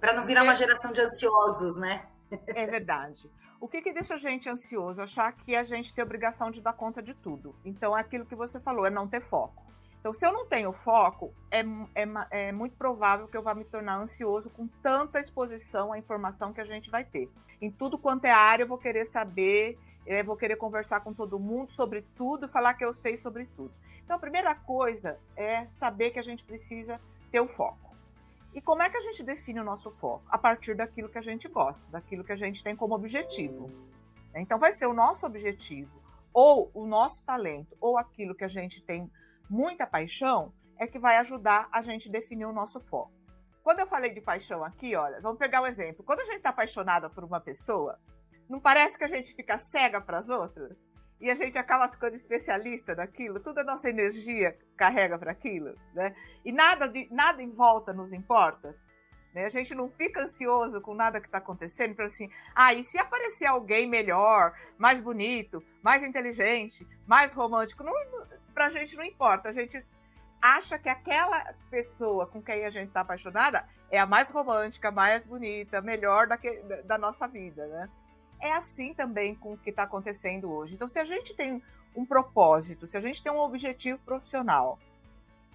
Para não virar uma geração de ansiosos, né? É verdade. O que, que deixa a gente ansioso? Achar que a gente tem obrigação de dar conta de tudo. Então, é aquilo que você falou, é não ter foco. Então, se eu não tenho foco, é, é, é, muito provável que eu vá me tornar ansioso com tanta exposição à informação que a gente vai ter. Em tudo quanto é área, eu vou querer saber, eu vou querer conversar com todo mundo sobre tudo, falar que eu sei sobre tudo. Então, a primeira coisa é saber que a gente precisa ter o foco. E como é que a gente define o nosso foco? A partir daquilo que a gente gosta, daquilo que a gente tem como objetivo. Então, vai ser o nosso objetivo, ou o nosso talento, ou aquilo que a gente tem muita paixão, é que vai ajudar a gente definir o nosso foco. Quando eu falei de paixão aqui, olha, vamos pegar um exemplo. Quando a gente está apaixonada por uma pessoa, não parece que a gente fica cega para as outras? E a gente acaba ficando especialista naquilo, toda a nossa energia carrega para aquilo, né? E nada, de, nada em volta nos importa. Né? A gente não fica ansioso com nada que está acontecendo, para assim, ah, e se aparecer alguém melhor, mais bonito, mais inteligente, mais romântico, para a gente não importa. A gente acha que aquela pessoa com quem a gente está apaixonada é a mais romântica, mais bonita, melhor da, que, da nossa vida, né? É assim também com o que está acontecendo hoje. Então, se a gente tem um propósito, se a gente tem um objetivo profissional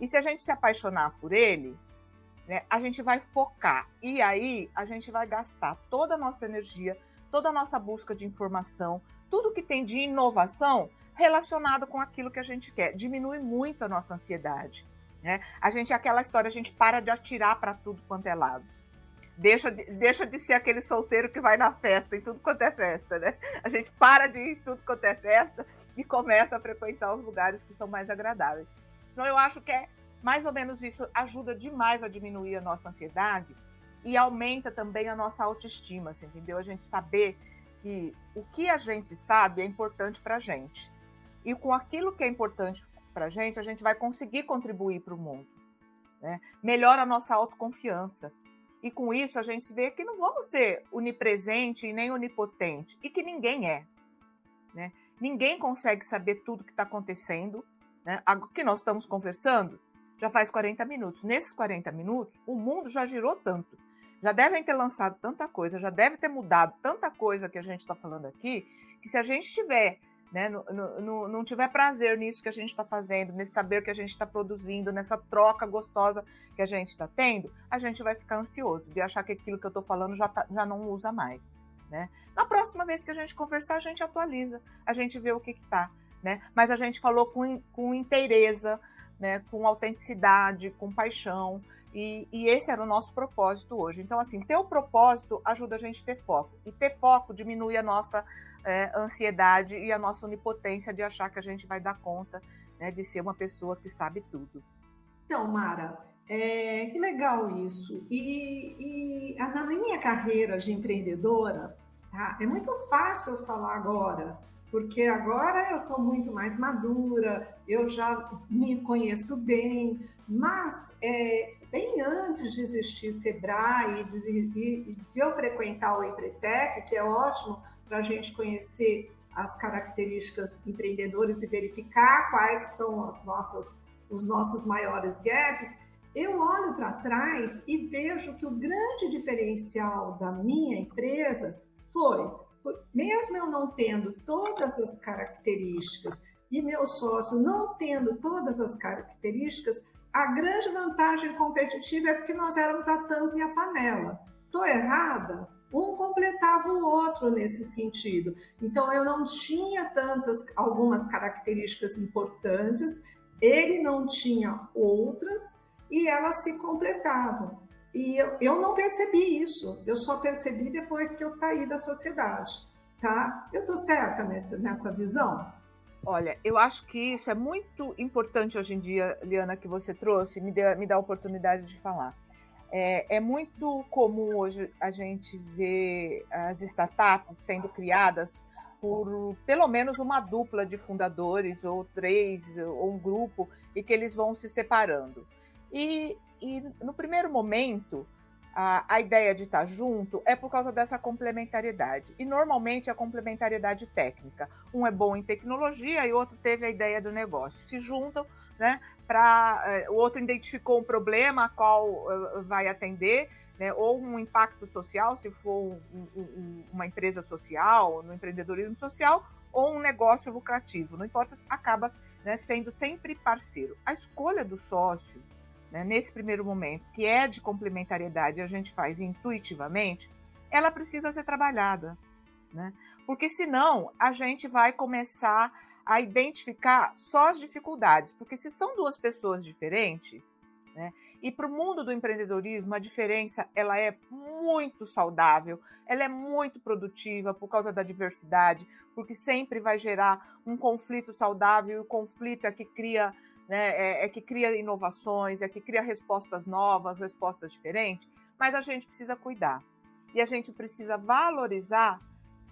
e se a gente se apaixonar por ele, né, a gente vai focar e aí a gente vai gastar toda a nossa energia, toda a nossa busca de informação, tudo que tem de inovação relacionado com aquilo que a gente quer. Diminui muito a nossa ansiedade. Né? A gente, aquela história, a gente para de atirar para tudo quanto é lado. Deixa de, deixa de ser aquele solteiro que vai na festa, em tudo quanto é festa, né? A gente para de ir em tudo quanto é festa e começa a frequentar os lugares que são mais agradáveis. Então, eu acho que é mais ou menos isso, ajuda demais a diminuir a nossa ansiedade e aumenta também a nossa autoestima, assim, entendeu? A gente saber que o que a gente sabe é importante para a gente. E com aquilo que é importante para a gente, a gente vai conseguir contribuir para o mundo. Né? Melhora a nossa autoconfiança. E com isso a gente vê que não vamos ser onipresente e nem onipotente, e que ninguém é. Né? Ninguém consegue saber tudo que está acontecendo. Né? O que nós estamos conversando já faz 40 minutos. Nesses 40 minutos, o mundo já girou tanto. Já devem ter lançado tanta coisa, já deve ter mudado tanta coisa que a gente está falando aqui, que se a gente tiver né, não, não, não tiver prazer nisso que a gente está fazendo, nesse saber que a gente está produzindo, nessa troca gostosa que a gente está tendo, a gente vai ficar ansioso de achar que aquilo que eu estou falando já, tá, já não usa mais. Né? Na próxima vez que a gente conversar, a gente atualiza, a gente vê o que está. Né? Mas a gente falou com, com inteireza, né? com autenticidade, com paixão, e, e, esse era o nosso propósito hoje. Então, assim, ter o propósito ajuda a gente a ter foco. E ter foco diminui a nossa é, ansiedade e a nossa onipotência de achar que a gente vai dar conta né, de ser uma pessoa que sabe tudo. Então, Mara, é, que legal isso. E, e na minha carreira de empreendedora, tá, é muito fácil falar agora, porque agora eu estou muito mais madura, eu já me conheço bem, mas é, bem antes de existir Sebrae e de, eu frequentar o Empretec, que é ótimo para a gente conhecer as características empreendedores e verificar quais são as nossas, os nossos maiores gaps, eu olho para trás e vejo que o grande diferencial da minha empresa foi, mesmo eu não tendo todas as características e meu sócio não tendo todas as características, a grande vantagem competitiva é porque nós éramos a tampa e a panela. Estou errada? um completava o outro nesse sentido. Então eu não tinha tantas algumas características importantes, ele não tinha outras e elas se completavam. E eu, eu não percebi isso, eu só percebi depois que eu saí da sociedade, tá? Eu tô certa nessa, nessa visão? Olha, eu acho que isso é muito importante hoje em dia, Liana, que você trouxe, me me dá a oportunidade de falar. É, é, muito comum hoje a gente ver as startups sendo criadas por pelo menos uma dupla de fundadores, ou três, ou um grupo, e que eles vão se separando. E, e no primeiro momento, a, a ideia de estar junto é por causa dessa complementariedade. E normalmente a complementariedade técnica. Um é bom em tecnologia e outro teve a ideia do negócio. Se juntam né? Para eh, o outro identificou um problema a qual uh, vai atender, né? Ou um impacto social, se for um, um, uma empresa social, no empreendedorismo social, ou um negócio lucrativo. Não importa, acaba né, sendo sempre parceiro. A escolha do sócio, né, nesse primeiro momento, que é de complementariedade, a gente faz intuitivamente, ela precisa ser trabalhada, né? Porque senão a gente vai começar a identificar só as dificuldades, porque se são duas pessoas diferentes, né, e para o mundo do empreendedorismo a diferença ela é muito saudável, ela é muito produtiva por causa da diversidade, porque sempre vai gerar um conflito saudável e o conflito é que cria né, é, é que cria inovações, é que cria respostas novas, respostas diferentes, mas a gente precisa cuidar e a gente precisa valorizar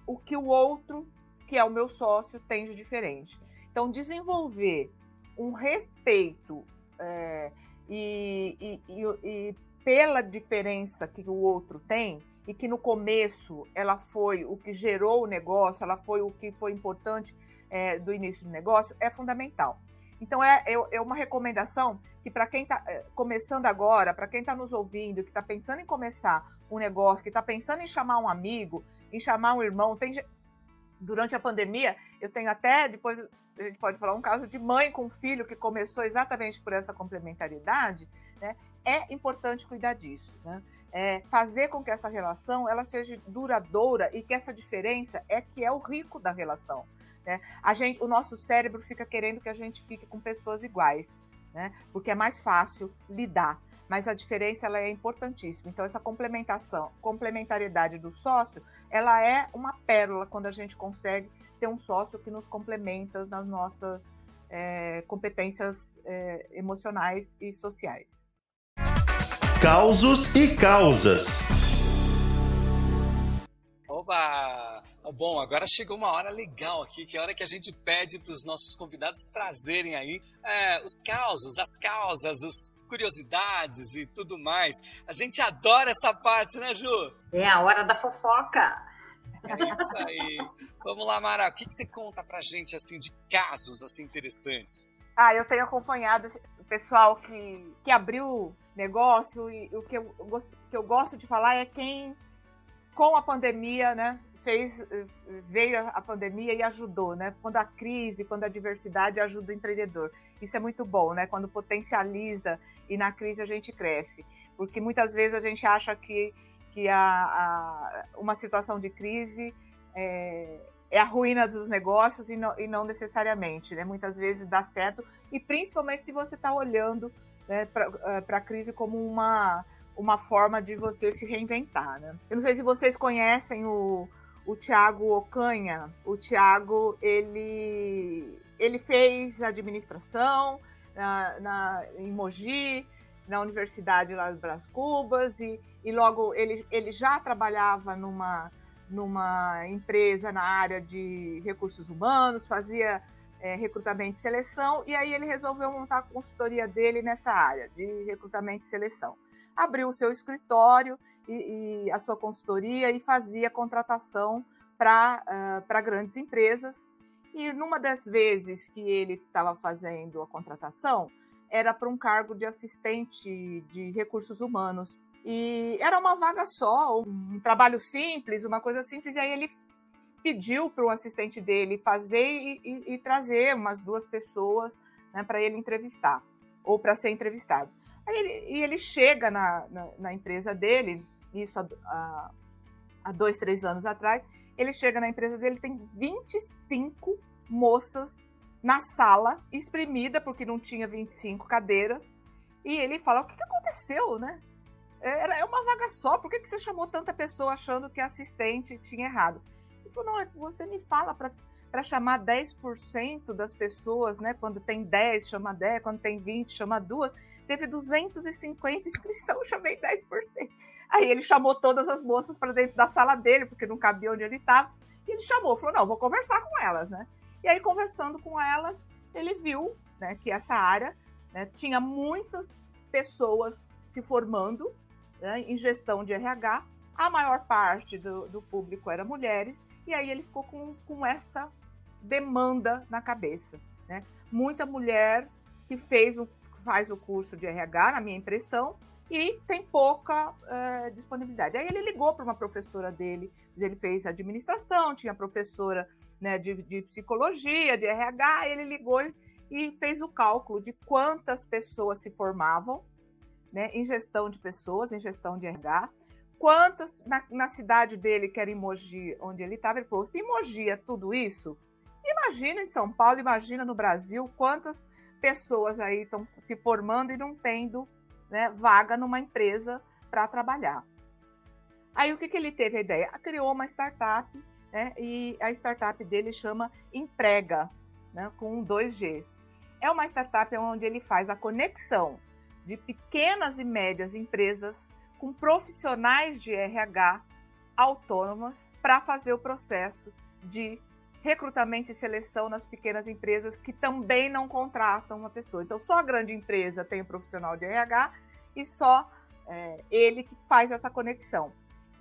o que o outro que é o meu sócio tem de diferente. Então, desenvolver um respeito é, e, e, e, pela diferença que o outro tem, e que no começo ela foi o que gerou o negócio, ela foi o que foi importante é, do início do negócio, é fundamental. Então, é, é, é uma recomendação que, para quem está é, começando agora, para quem está nos ouvindo, que está pensando em começar um negócio, que está pensando em chamar um amigo, em chamar um irmão, tem, durante a pandemia, eu tenho até, depois a gente pode falar um caso de mãe com filho que começou exatamente por essa complementaridade, né? É importante cuidar disso, né? É fazer com que essa relação ela seja duradoura e que essa diferença é que é o rico da relação. Né? A gente, o nosso cérebro fica querendo que a gente fique com pessoas iguais, né? porque é mais fácil lidar. Mas a diferença ela é importantíssima. Então, essa complementação, complementariedade do sócio, ela é uma pérola quando a gente consegue ter um sócio que nos complementa nas nossas é, competências é, emocionais e sociais. Causos e causas. Oba! Bom, agora chegou uma hora legal aqui, que é a hora que a gente pede para os nossos convidados trazerem aí é, os causos, as causas, as curiosidades e tudo mais. A gente adora essa parte, né, Ju? É a hora da fofoca. É isso aí. Vamos lá, Mara. O que, que você conta pra gente assim de casos assim interessantes? Ah, eu tenho acompanhado o pessoal que, que abriu negócio e o que eu, que eu gosto de falar é quem com a pandemia, né, fez veio a pandemia e ajudou, né? Quando a crise, quando a diversidade ajuda o empreendedor. Isso é muito bom, né? Quando potencializa e na crise a gente cresce. Porque muitas vezes a gente acha que, que a, a uma situação de crise é, é, a ruína dos negócios e não, e não necessariamente, né? Muitas vezes dá certo, e principalmente se você está olhando né, para a crise como uma uma forma de você se reinventar, né? Eu não sei se vocês conhecem o, o Tiago Ocanha. O Tiago, ele, ele fez administração na, na, em Mogi, na Universidade lá do Brás Cubas, e, e logo ele, ele já trabalhava numa, numa empresa na área de recursos humanos, fazia é, recrutamento e seleção, e aí ele resolveu montar a consultoria dele nessa área de recrutamento e seleção abriu o seu escritório e, e a sua consultoria e fazia contratação para uh, grandes empresas. E numa das vezes que ele estava fazendo a contratação, era para um cargo de assistente de recursos humanos. E era uma vaga só, um trabalho simples, uma coisa simples. E aí ele pediu para o assistente dele fazer e, e, e, trazer umas duas pessoas né, para ele entrevistar, ou para ser entrevistado. Ele, e ele chega na, na, na empresa dele, isso há, há, dois, três anos atrás, ele chega na empresa dele, tem 25 moças na sala, espremida, porque não tinha 25 cadeiras, e ele fala, o que, que aconteceu, né? Era é uma vaga só, por que, que você chamou tanta pessoa achando que a assistente tinha errado? Ele falou, não, é você me fala para chamar 10% das pessoas, né? Quando tem 10, chama 10, quando tem 20, chama duas teve 250 inscrições, chamei 10%. Aí ele chamou todas as moças para dentro da sala dele, porque não cabia onde ele estava. E ele chamou, falou: não, vou conversar com elas, né? E aí, conversando com elas, ele viu né, que essa área né, tinha muitas pessoas se formando né, em gestão de RH. A maior parte do, do público era mulheres, e aí ele ficou com, com essa demanda na cabeça. Né? Muita mulher que fez o, faz o curso de RH, na minha impressão, e tem pouca é, disponibilidade. Aí ele ligou para uma professora dele, ele fez administração, tinha professora né, de, de, psicologia, de RH, ele ligou e fez o cálculo de quantas pessoas se formavam né, em gestão de pessoas, em gestão de RH, quantas na, na cidade dele, que era em Mogi, onde ele estava, ele falou, se Mogi é tudo isso, imagina em São Paulo, imagina no Brasil, quantas pessoas aí estão se formando e não tendo né, vaga numa empresa para trabalhar. Aí o que, que ele teve a ideia? Criou uma startup, né, e a startup dele chama Emprega, né, com dois Gs. É uma startup onde ele faz a conexão de pequenas e médias empresas com profissionais de RH autônomas para fazer o processo de recrutamento e seleção nas pequenas empresas que também não contratam uma pessoa. Então, só a grande empresa tem o um profissional de RH e só é, ele que faz essa conexão.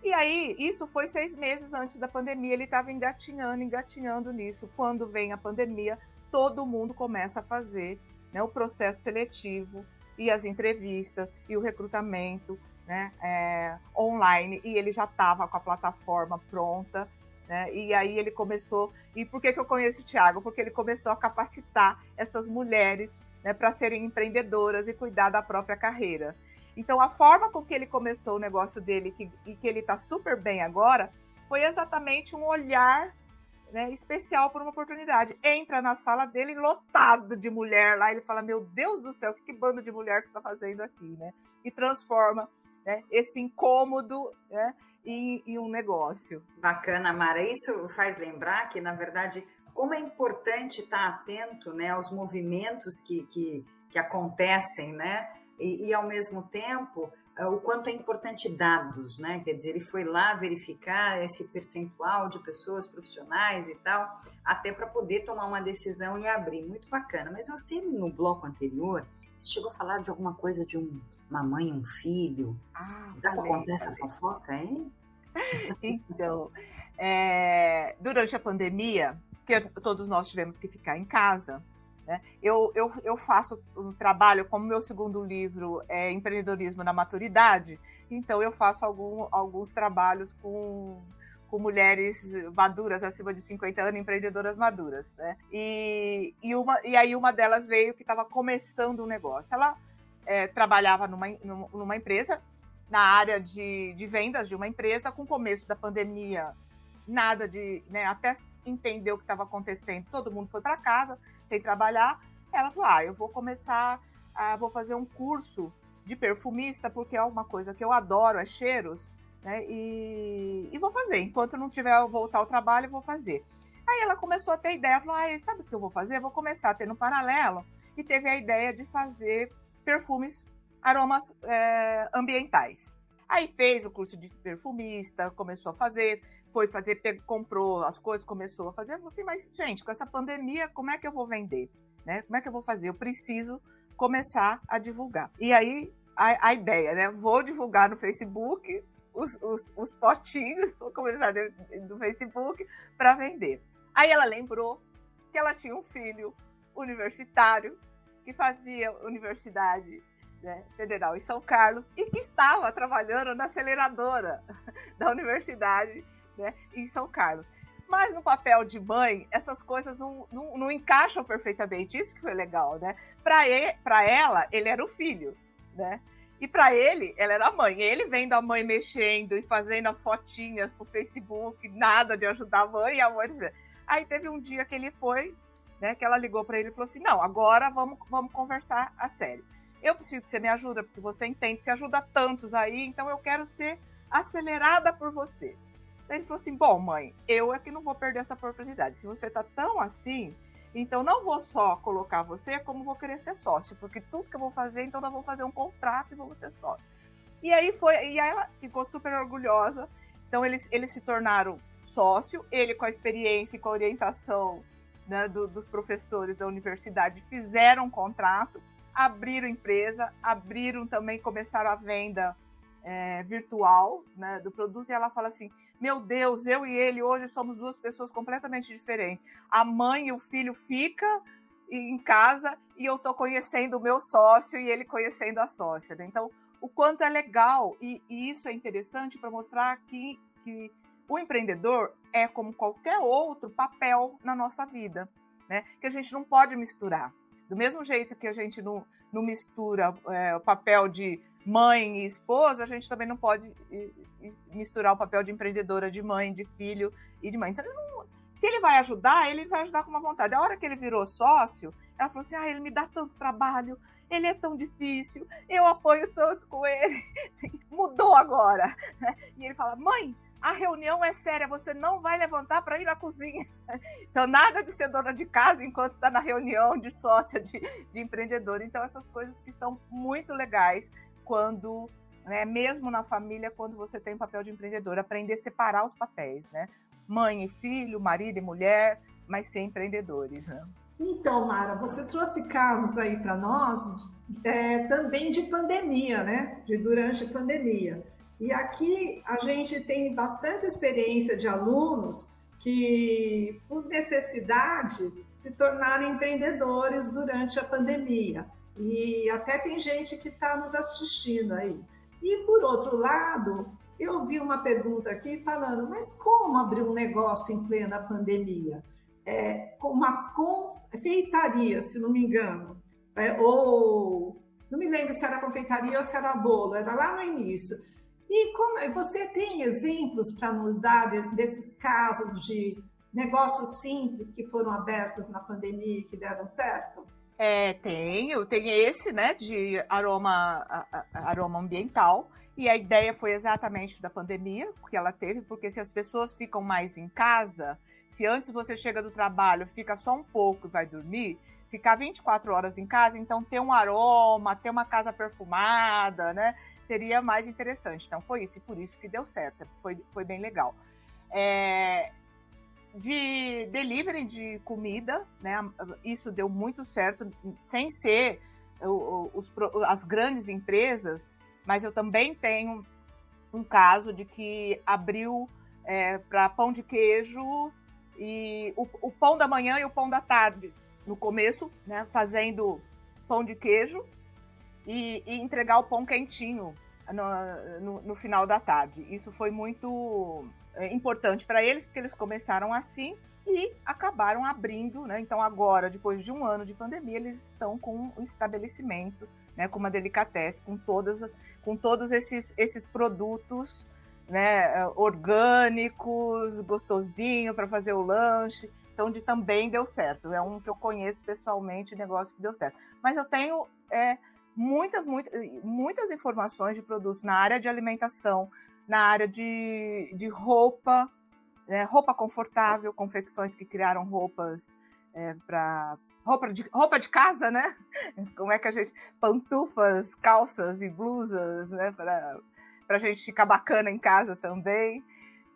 E aí, isso foi seis meses antes da pandemia, ele estava engatinhando, engatinhando nisso. Quando vem a pandemia, todo mundo começa a fazer né, o processo seletivo e as entrevistas e o recrutamento né, é, online e ele já estava com a plataforma pronta. Né, e aí ele começou. E por que, que eu conheço o Thiago? Porque ele começou a capacitar essas mulheres né, para serem empreendedoras e cuidar da própria carreira. Então, a forma com que ele começou o negócio dele que, e que ele está super bem agora foi exatamente um olhar né, especial por uma oportunidade. Entra na sala dele lotado de mulher lá, ele fala: Meu Deus do céu, que bando de mulher que está fazendo aqui, né? E transforma né, esse incômodo né, em um negócio. Bacana, Mara. Isso faz lembrar que, na verdade, como é importante estar atento né, aos movimentos que, que, que acontecem, né? E, e, ao mesmo tempo, é, o quanto é importante dados, né? Quer dizer, ele foi lá verificar esse percentual de pessoas profissionais e tal, até para poder tomar uma decisão e abrir. Muito bacana. Mas você, no bloco anterior, você chegou a falar de alguma coisa de um, uma mãe e um filho. Ah, Dá para contar essa fofoca, hein? então, é, durante a pandemia, que todos nós tivemos que ficar em casa, né? Eu, eu, eu faço um trabalho, como meu segundo livro é Empreendedorismo na Maturidade, então eu faço algum, alguns trabalhos com, com mulheres maduras, acima de 50 anos, empreendedoras maduras. Né? E, e, uma, e aí uma delas veio que estava começando um negócio. Ela é, trabalhava numa, numa empresa, na área de, de vendas de uma empresa, com o começo da pandemia nada de, né, até entender o que estava acontecendo, todo mundo foi para casa sem trabalhar. Ela falou: "Ah, eu vou começar, ah, vou fazer um curso de perfumista porque é uma coisa que eu adoro, é cheiros, né? E, e vou fazer. Enquanto não tiver voltar ao trabalho, eu vou fazer." Aí ela começou a ter ideia, falou: "Ah, sabe o que eu vou fazer? Eu vou começar a ter no paralelo." E teve a ideia de fazer perfumes, aromas é, ambientais. Aí fez o curso de perfumista, começou a fazer, foi fazer, pegou, comprou as coisas, começou a fazer. Eu falei assim, mas, gente, com essa pandemia, como é que eu vou vender? Né? Como é que eu vou fazer? Eu preciso começar a divulgar. E aí, a, a ideia, né? Vou divulgar no Facebook os, os, os potinhos, vou começar no Facebook para vender. Aí ela lembrou que ela tinha um filho universitário que fazia universidade né, federal em São Carlos e que estava trabalhando na aceleradora da universidade né, em São Carlos. Mas no papel de mãe, essas coisas não, não, não encaixam perfeitamente. Isso que foi legal, né? Para ela, ele era o filho, né? E para ele, ela era a mãe. Ele vendo a mãe mexendo e fazendo as fotinhas pro Facebook, nada de ajudar a mãe, e a mãe. Aí teve um dia que ele foi, né? Que ela ligou para ele e falou assim: Não, agora vamos, vamos conversar a sério. Eu preciso que você me ajude, porque você entende, você ajuda tantos aí, então eu quero ser acelerada por você. Ele falou assim: Bom, mãe, eu é que não vou perder essa oportunidade. Se você tá tão assim, então não vou só colocar você, como vou querer ser sócio, porque tudo que eu vou fazer, então eu vou fazer um contrato e vou ser sócio. E aí foi, e ela ficou super orgulhosa. Então eles, eles se tornaram sócio, ele com a experiência e com a orientação né, do, dos professores da universidade fizeram um contrato, abriram empresa, abriram também, começaram a venda é, virtual né, do produto e ela fala assim: Meu Deus, eu e ele hoje somos duas pessoas completamente diferentes. A mãe e o filho fica em casa e eu estou conhecendo o meu sócio e ele conhecendo a sócia. Né? Então, o quanto é legal e, e isso é interessante para mostrar que, que o empreendedor é como qualquer outro papel na nossa vida, né? Que a gente não pode misturar. Do mesmo jeito que a gente não, não mistura é, o papel de mãe e esposa, a gente também não pode misturar o papel de empreendedora, de mãe, de filho e de mãe. Então, não, se ele vai ajudar, ele vai ajudar com uma vontade. A hora que ele virou sócio, ela falou assim: ah, ele me dá tanto trabalho, ele é tão difícil, eu apoio tanto com ele. Mudou agora. E ele fala: mãe, a reunião é séria, você não vai levantar para ir à cozinha. Então, nada de ser dona de casa enquanto está na reunião de sócia, de, de empreendedor. Então, essas coisas que são muito legais quando, né, mesmo na família, quando você tem o papel de empreendedor, aprender a separar os papéis, né? Mãe e filho, marido e mulher, mas ser empreendedores, né? Então, Mara, você trouxe casos aí para nós é, também de pandemia, né? De durante a pandemia. E aqui a gente tem bastante experiência de alunos que, por necessidade, se tornaram empreendedores durante a pandemia. E até tem gente que está nos assistindo aí. E, por outro lado, eu vi uma pergunta aqui falando, mas como abrir um negócio em plena pandemia? É, uma confeitaria, se não me engano, é, ou não me lembro se era confeitaria ou se era bolo, era lá no início. E como você tem exemplos para nos dar desses casos de negócios simples que foram abertos na pandemia e que deram certo? É, tenho, tem esse, né, de aroma, aroma ambiental, e a ideia foi exatamente da pandemia, que ela teve, porque se as pessoas ficam mais em casa, se antes você chega do trabalho, fica só um pouco e vai dormir, ficar 24 horas em casa, então ter um aroma, ter uma casa perfumada, né, seria mais interessante. Então foi isso, e por isso que deu certo, foi, foi bem legal. É, de delivery de comida, né? Isso deu muito certo, sem ser os, as grandes empresas, mas eu também tenho um caso de que abriu é, para pão de queijo e o, o, pão da manhã e o pão da tarde. No começo, né, fazendo pão de queijo e, e entregar o pão quentinho no, no, no, final da tarde. Isso foi muito importante para eles, porque eles começaram assim e acabaram abrindo, né? Então agora, depois de um ano de pandemia, eles estão com o estabelecimento, né? Com uma delicatesse, com todos, com todos esses, esses produtos, né? Orgânicos, gostosinho para fazer o lanche. Então, de também deu certo. É um que eu conheço pessoalmente, negócio que deu certo. Mas eu tenho é, muitas, muitas, muitas informações de produtos na área de alimentação, na área de, de roupa, né, roupa confortável, confecções que criaram roupas é, para roupa de, roupa de casa, né? Como é que a gente pantufas, calças e blusas, né? Para a gente ficar bacana em casa também,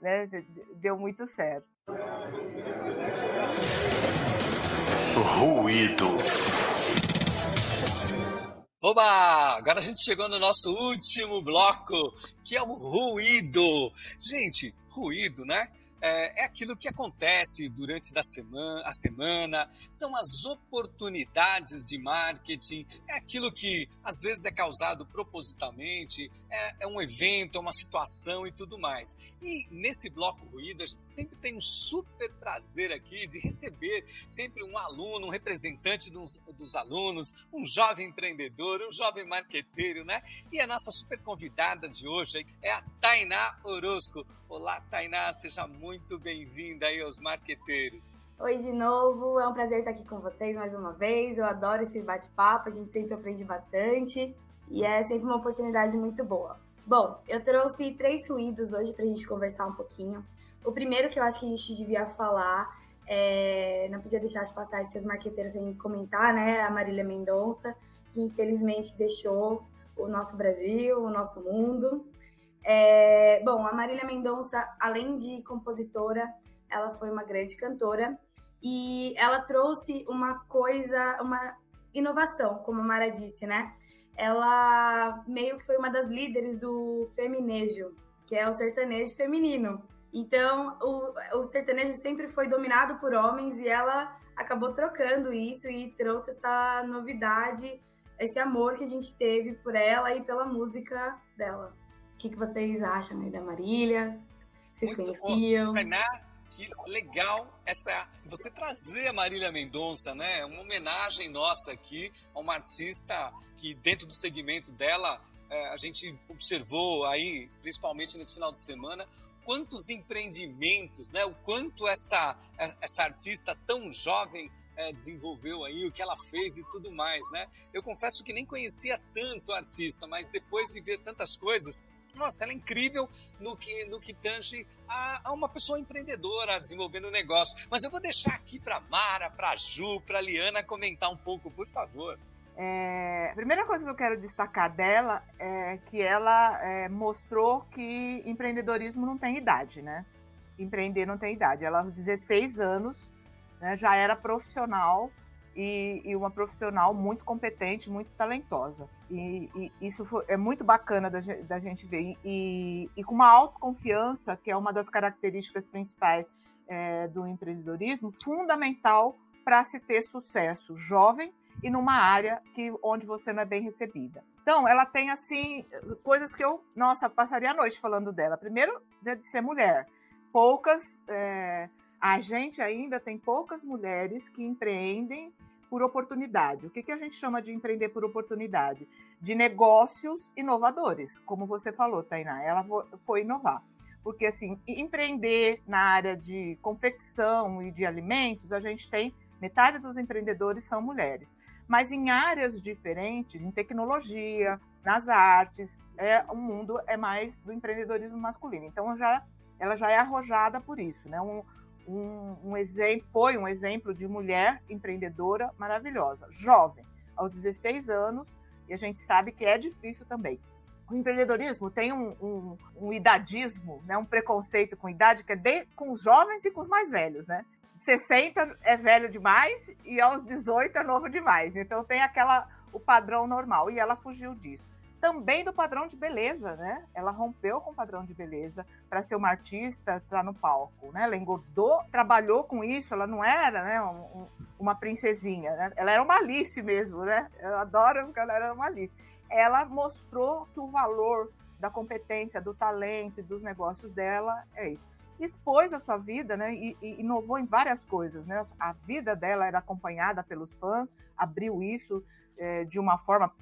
né? Deu muito certo. Ruído. Oba! Agora a gente chegou no nosso último bloco, que é o ruído. Gente, ruído, né? é, é aquilo que acontece durante da semana, a semana, são as oportunidades de marketing, é aquilo que às vezes é causado propositalmente, é, é um evento, é uma situação e tudo mais. E nesse bloco ruído, a gente sempre tem um super prazer aqui de receber sempre um aluno, um representante dos, dos alunos, um jovem empreendedor, um jovem marqueteiro, né? E a nossa super convidada de hoje é a Tainá Orozco. Olá, Tainá, seja muito bem-vinda aí aos marqueteiros. Oi de novo, é um prazer estar aqui com vocês mais uma vez. Eu adoro esse bate-papo, a gente sempre aprende bastante e é sempre uma oportunidade muito boa. Bom, eu trouxe três ruídos hoje para a gente conversar um pouquinho. O primeiro que eu acho que a gente devia falar, é... não podia deixar de passar esses marqueteiros sem comentar, né? A Marília Mendonça, que infelizmente deixou o nosso Brasil, o nosso mundo. É, bom, a Marília Mendonça, além de compositora, ela foi uma grande cantora e ela trouxe uma coisa, uma inovação, como a Mara disse, né? Ela meio que foi uma das líderes do feminejo, que é o sertanejo feminino. Então, o, o sertanejo sempre foi dominado por homens e ela acabou trocando isso e trouxe essa novidade, esse amor que a gente teve por ela e pela música dela. O que, que vocês acham aí da Marília? Vocês Muito conheciam? Bom. Que legal essa você trazer a Marília Mendonça, né? Uma homenagem nossa aqui a uma artista que dentro do segmento dela é, a gente observou aí, principalmente nesse final de semana, quantos empreendimentos, né? O quanto essa essa artista tão jovem é, desenvolveu aí, o que ela fez e tudo mais, né? Eu confesso que nem conhecia tanto a artista, mas depois de ver tantas coisas, nossa, ela é incrível no que, no que tange a, a uma pessoa empreendedora desenvolvendo um negócio. Mas eu vou deixar aqui para Mara, para Ju, para Liana comentar um pouco, por favor. É, a primeira coisa que eu quero destacar dela é que ela é, mostrou que empreendedorismo não tem idade, né? Empreender não tem idade. Ela, aos 16 anos, né, já era profissional e, e, uma profissional muito competente, muito talentosa. E, e isso foi, é muito bacana da, da gente ver. E, e, com uma autoconfiança, que é uma das características principais é, do empreendedorismo fundamental para se ter sucesso jovem e numa área que, onde você não é bem recebida. Então, ela tem, assim, coisas que eu, nossa, passaria a noite falando dela. Primeiro, de ser mulher. Poucas, é, a gente ainda tem poucas mulheres que empreendem por oportunidade. O que, que a gente chama de empreender por oportunidade? De negócios inovadores, como você falou, Tainá. Ela foi inovar. Porque, assim, empreender na área de confecção e de alimentos, a gente tem metade dos empreendedores são mulheres. Mas em áreas diferentes, em tecnologia, nas artes, é, o mundo é mais do empreendedorismo masculino. Então, já, ela já é arrojada por isso, né? Um, um, um exemplo, foi um exemplo de mulher empreendedora maravilhosa, jovem, aos 16 anos, e a gente sabe que é difícil também. O empreendedorismo tem um, um, um idadismo, né, um preconceito com idade que é de, com os jovens e com os mais velhos, né? 60 é velho demais e aos 18 é novo demais. Então tem aquela o padrão normal e ela fugiu disso. Também do padrão de beleza, né? Ela rompeu com o padrão de beleza para ser uma artista, tá no palco, né? Ela engordou, trabalhou com isso, ela não era, né, um, uma princesinha, né? Ela era uma Alice mesmo, né? Eu adoro porque ela era uma Alice. Ela mostrou que o valor da competência, do talento e dos negócios dela é isso expôs a sua vida, né, e, e, inovou em várias coisas, né? A vida dela era acompanhada pelos fãs, abriu isso é, de uma forma,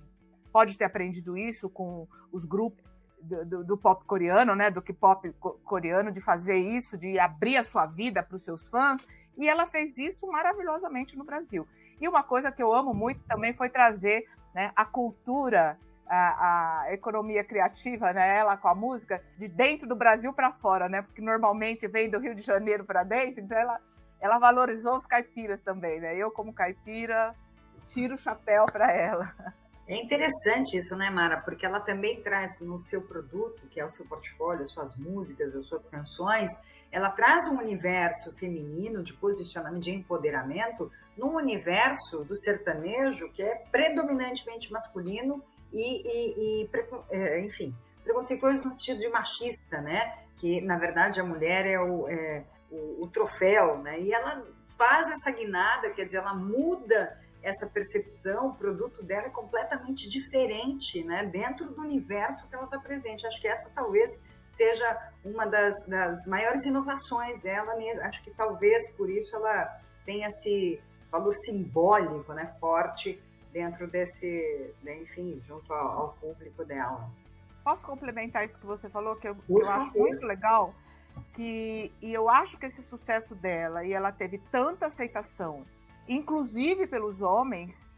pode ter aprendido isso com os grupos do, do, do pop coreano, né, do K-pop coreano, de fazer isso, de abrir a sua vida para os seus fãs, e ela fez isso maravilhosamente no Brasil. E uma coisa que eu amo muito também foi trazer né, a cultura a, a, economia criativa, né, ela com a música, de dentro do Brasil para fora, né, porque normalmente vem do Rio de Janeiro para dentro, então ela, ela valorizou os caipiras também, né? Eu, como caipira, tiro o chapéu para ela. É interessante isso, né, Mara? Porque ela também traz no seu produto, que é o seu portfólio, as suas músicas, as suas canções, ela traz um universo feminino de posicionamento, de empoderamento, num universo do sertanejo que é predominantemente masculino e, e, e é, enfim, preconceituoso no sentido de machista, né? Que na verdade a mulher é o, é, o, o, troféu, né? E ela faz essa guinada, quer dizer, ela muda essa percepção, o produto dela é completamente diferente, né? Dentro do universo que ela está presente. Acho que essa talvez seja uma das, das maiores inovações dela. Acho que talvez por isso ela tenha esse valor simbólico, né? Forte dentro desse, né, enfim, junto ao, ao, público dela. Posso complementar isso que você falou, que eu, que eu acho muito legal? Que, e eu acho que esse sucesso dela, e ela teve tanta aceitação, inclusive pelos homens,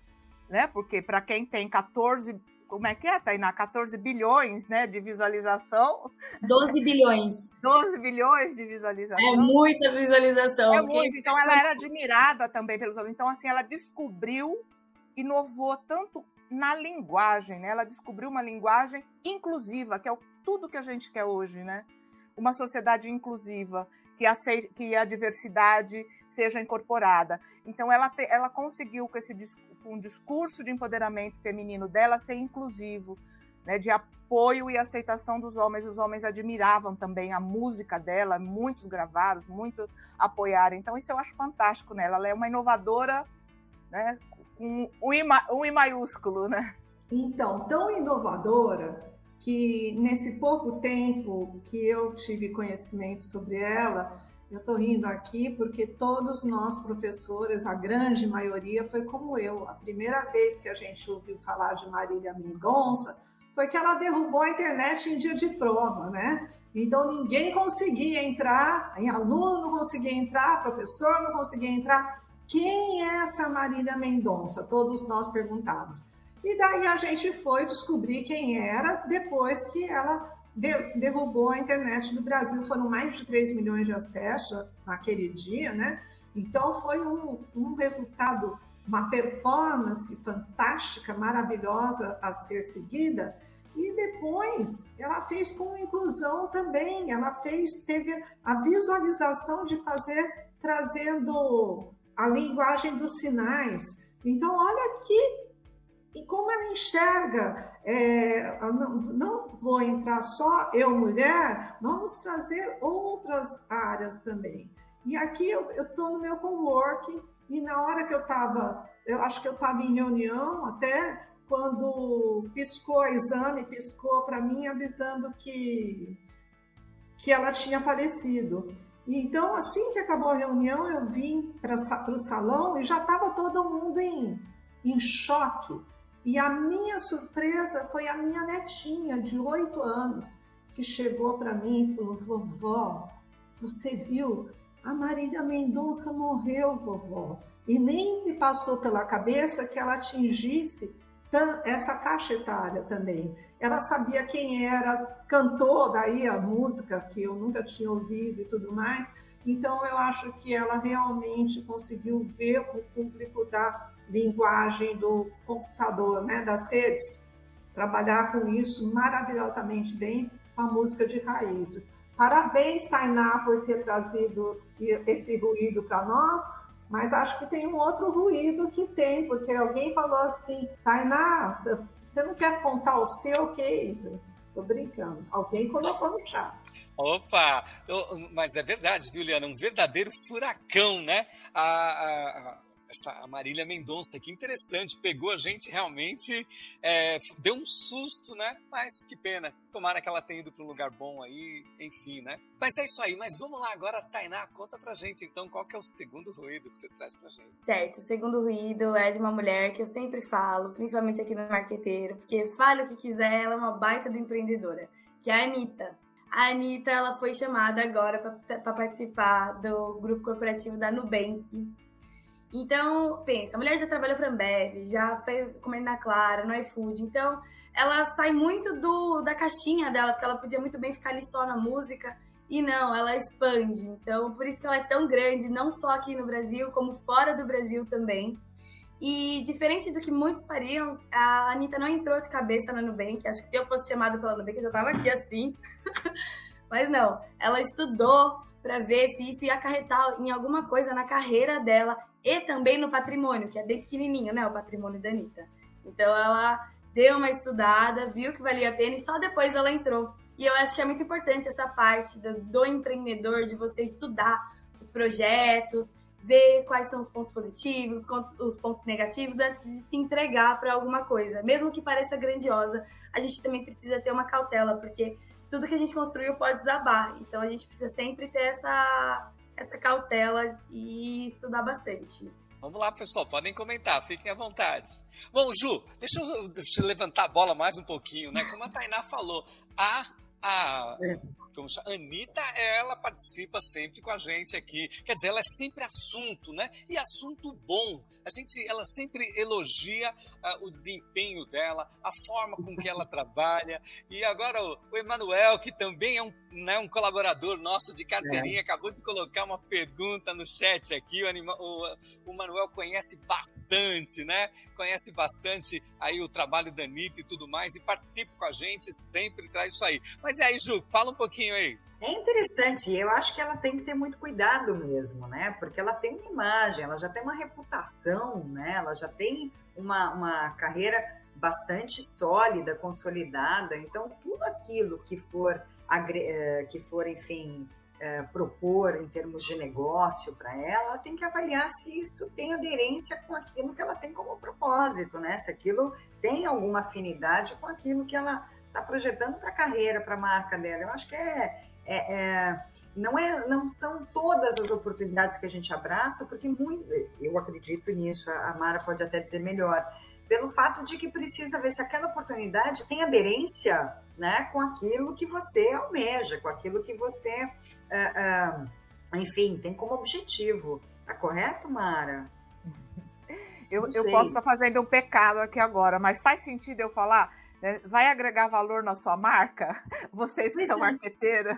né? Porque para quem tem 14 como é que é, Tainá? 14 bilhões né, de visualização. 12 bilhões. 12 bilhões de visualização. É muita visualização. É muito. Então, ela era admirada também pelos homens. Então, assim, ela descobriu inovou tanto na linguagem, né? Ela descobriu uma linguagem inclusiva, que é tudo que a gente quer hoje, né? Uma sociedade inclusiva, que, aceite, que a diversidade seja incorporada. Então, ela, te, ela conseguiu, com esse com um discurso de empoderamento feminino dela, ser inclusivo, né, de apoio e aceitação dos homens. Os homens admiravam também a música dela, muitos gravaram, muitos apoiaram. Então, isso eu acho fantástico nela. Ela é uma inovadora né, com um I, um I maiúsculo, né? Então, tão inovadora que nesse pouco tempo que eu tive conhecimento sobre ela, eu estou rindo aqui porque todos nós professores, a grande maioria, foi como eu. A primeira vez que a gente ouviu falar de Marília Mendonça foi que ela derrubou a internet em dia de prova, né? Então ninguém conseguia entrar, aluno não conseguia entrar, professor não conseguia entrar. Quem é essa Marília Mendonça? Todos nós perguntávamos. E daí a gente foi descobrir quem era depois que ela derrubou a internet do Brasil. Foram mais de 3 milhões de acessos naquele dia, né? Então foi um, um resultado, uma performance fantástica, maravilhosa a ser seguida. E depois ela fez com inclusão também, ela fez, teve a visualização de fazer, trazendo a linguagem dos sinais. Então, olha aqui e como ela enxerga. É, não, não vou entrar só eu, mulher, vamos trazer outras áreas também. E aqui eu estou no meu coworking e na hora que eu estava, eu acho que eu estava em reunião até quando piscou a exame, piscou para mim avisando que que ela tinha falecido. Então, assim que acabou a reunião, eu vim para o salão e já estava todo mundo em, em choque. E a minha surpresa foi a minha netinha, de oito anos, que chegou para mim e falou: Vovó, você viu? A Marília Mendonça morreu, vovó. E nem me passou pela cabeça que ela atingisse essa faixa etária também. Ela sabia quem era, cantou daí a música que eu nunca tinha ouvido e tudo mais. Então eu acho que ela realmente conseguiu ver o público da linguagem do computador, né, das redes, trabalhar com isso maravilhosamente bem com a música de raízes. Parabéns, Tainá, por ter trazido esse ruído para nós, mas acho que tem um outro ruído que tem, porque alguém falou assim, Tainá, você não quer contar o seu case? Tô brincando. Alguém colocou no chat. Opa! Mas é verdade, Juliana, um verdadeiro furacão, né? A, a, essa Marília Mendonça, que interessante, pegou a gente realmente, é, deu um susto, né? Mas que pena, tomara que ela tenha ido para um lugar bom aí, enfim, né? Mas é isso aí, mas vamos lá agora, Tainá, conta pra gente então qual que é o segundo ruído que você traz pra gente. Certo, o segundo ruído é de uma mulher que eu sempre falo, principalmente aqui no Marqueteiro, porque fale o que quiser, ela é uma baita do empreendedora, que é a Anitta. A Anitta, ela foi chamada agora para participar do grupo corporativo da Nubank, então, pensa, a mulher já trabalhou para Ambev, já fez comendo na Clara, no iFood. Então, ela sai muito do da caixinha dela, porque ela podia muito bem ficar ali só na música. E não, ela expande. Então, por isso que ela é tão grande, não só aqui no Brasil, como fora do Brasil também. E diferente do que muitos fariam, a Anitta não entrou de cabeça na Nubank. Acho que se eu fosse chamada pela Nubank, eu já tava aqui assim. Mas não, ela estudou para ver se isso ia acarretar em alguma coisa na carreira dela e também no patrimônio, que é bem pequenininho, né? O patrimônio da Anitta. Então ela deu uma estudada, viu que valia a pena e só depois ela entrou. E eu acho que é muito importante essa parte do, do empreendedor, de você estudar os projetos, ver quais são os pontos positivos, os pontos negativos, antes de se entregar para alguma coisa. Mesmo que pareça grandiosa, a gente também precisa ter uma cautela, porque tudo que a gente construiu pode desabar. Então a gente precisa sempre ter essa, essa cautela e estudar bastante. Vamos lá, pessoal, podem comentar, fiquem à vontade. Bom, Ju, deixa eu, deixa eu levantar a bola mais um pouquinho, né? Como a Tainá falou, a, a é como chama? Anitta, ela participa sempre com a gente aqui. Quer dizer, ela é sempre assunto, né? E assunto bom. A gente, ela sempre elogia o desempenho dela, a forma com que ela trabalha. E agora o, o Emanuel, que também é um, né, um colaborador nosso de carteirinha, é. acabou de colocar uma pergunta no chat aqui. O, anima, o, o Manuel conhece bastante, né? Conhece bastante aí o trabalho da Anitta e tudo mais, e participa com a gente, sempre traz isso aí. Mas e aí, Ju, fala um pouquinho pouquinho aí. É interessante, eu acho que ela tem que ter muito cuidado mesmo, né? Porque ela tem uma imagem, ela já tem uma reputação, né? Ela já tem uma, uma carreira bastante sólida, consolidada. Então, tudo aquilo que for, eh, que for enfim, é, propor em termos de negócio para ela, ela tem que avaliar se isso tem aderência com aquilo que ela tem como propósito, né? Se aquilo tem alguma afinidade com aquilo que ela está projetando para a carreira, para a marca dela. Eu acho que é, é, é, não, é, não são todas as oportunidades que a gente abraça, porque muito, eu acredito nisso, a Mara pode até dizer melhor, pelo fato de que precisa ver se aquela oportunidade tem aderência né, com aquilo que você almeja, com aquilo que você, uh, uh, enfim, tem como objetivo. Tá correto, Mara? Eu, eu posso estar fazendo um pecado aqui agora, mas faz sentido eu falar? Né? vai agregar valor na sua marca? Vocês que são é. marqueteiros,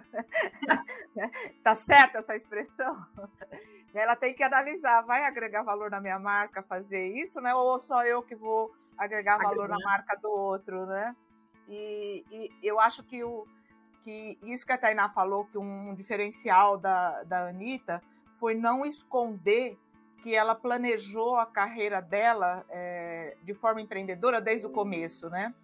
tá certa essa expressão? Ela tem que analisar, vai agregar valor na minha marca fazer isso, né? Ou só eu que vou agregar valor na marca do outro, né? E, e, eu acho que, o, que isso que a Tainá falou, que um diferencial da, da Anitta foi não esconder que ela planejou a carreira dela é, de forma empreendedora desde o começo, né?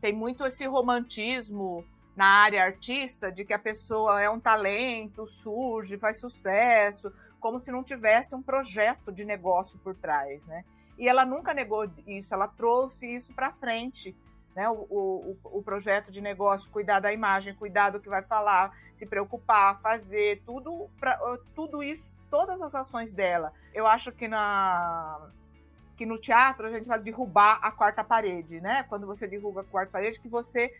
Tem muito esse romantismo na área artista de que a pessoa é um talento, surge, faz sucesso, como se não tivesse um projeto de negócio por trás, né? E ela nunca negou isso, ela trouxe isso para frente, né? O, o, o, projeto de negócio, cuidar da imagem, cuidar do que vai falar, se preocupar, fazer tudo, pra, tudo isso, todas as ações dela. Eu acho que na que no teatro a gente vai derrubar a quarta parede, né? Quando você derruba a quarta parede, que você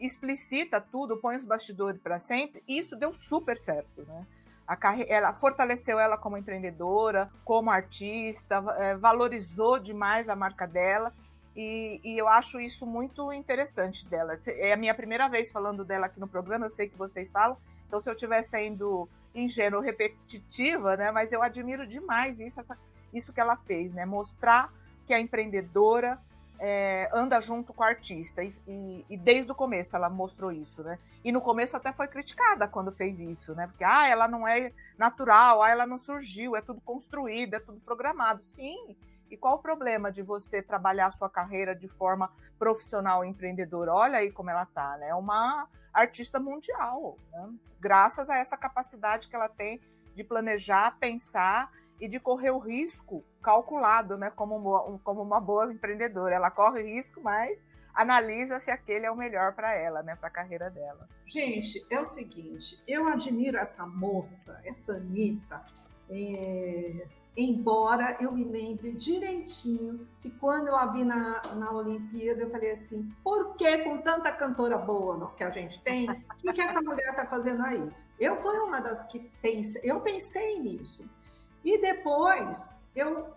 explicita tudo, põe os bastidores para sempre. E isso deu super certo, né? A ela fortaleceu ela como empreendedora, como artista, é, valorizou demais a marca dela. E, e, eu acho isso muito interessante dela. É a minha primeira vez falando dela aqui no programa, eu sei que vocês falam, então se eu estiver sendo ingênuo, repetitiva, né? Mas eu admiro demais isso, essa, isso que ela fez, né? Mostrar que a empreendedora é, anda junto com o artista. E, e, e, desde o começo ela mostrou isso, né? E no começo até foi criticada quando fez isso, né? Porque, ah, ela não é natural, ah, ela não surgiu, é tudo construído, é tudo programado. Sim. E qual o problema de você trabalhar a sua carreira de forma profissional e empreendedora? Olha aí como ela tá, né? É uma artista mundial, né? graças a essa capacidade que ela tem de planejar, pensar e de correr o risco calculado, né? Como, como uma boa empreendedora. Ela corre risco, mas analisa se aquele é o melhor para ela, né? Para a carreira dela. Gente, é o seguinte, eu admiro essa moça, essa Anitta, é, embora eu me lembre direitinho que quando eu a vi na, na Olimpíada, eu falei assim, por que com tanta cantora boa que a gente tem, o que, que essa mulher está fazendo aí? Eu fui uma das que pensei, eu pensei nisso. E depois, eu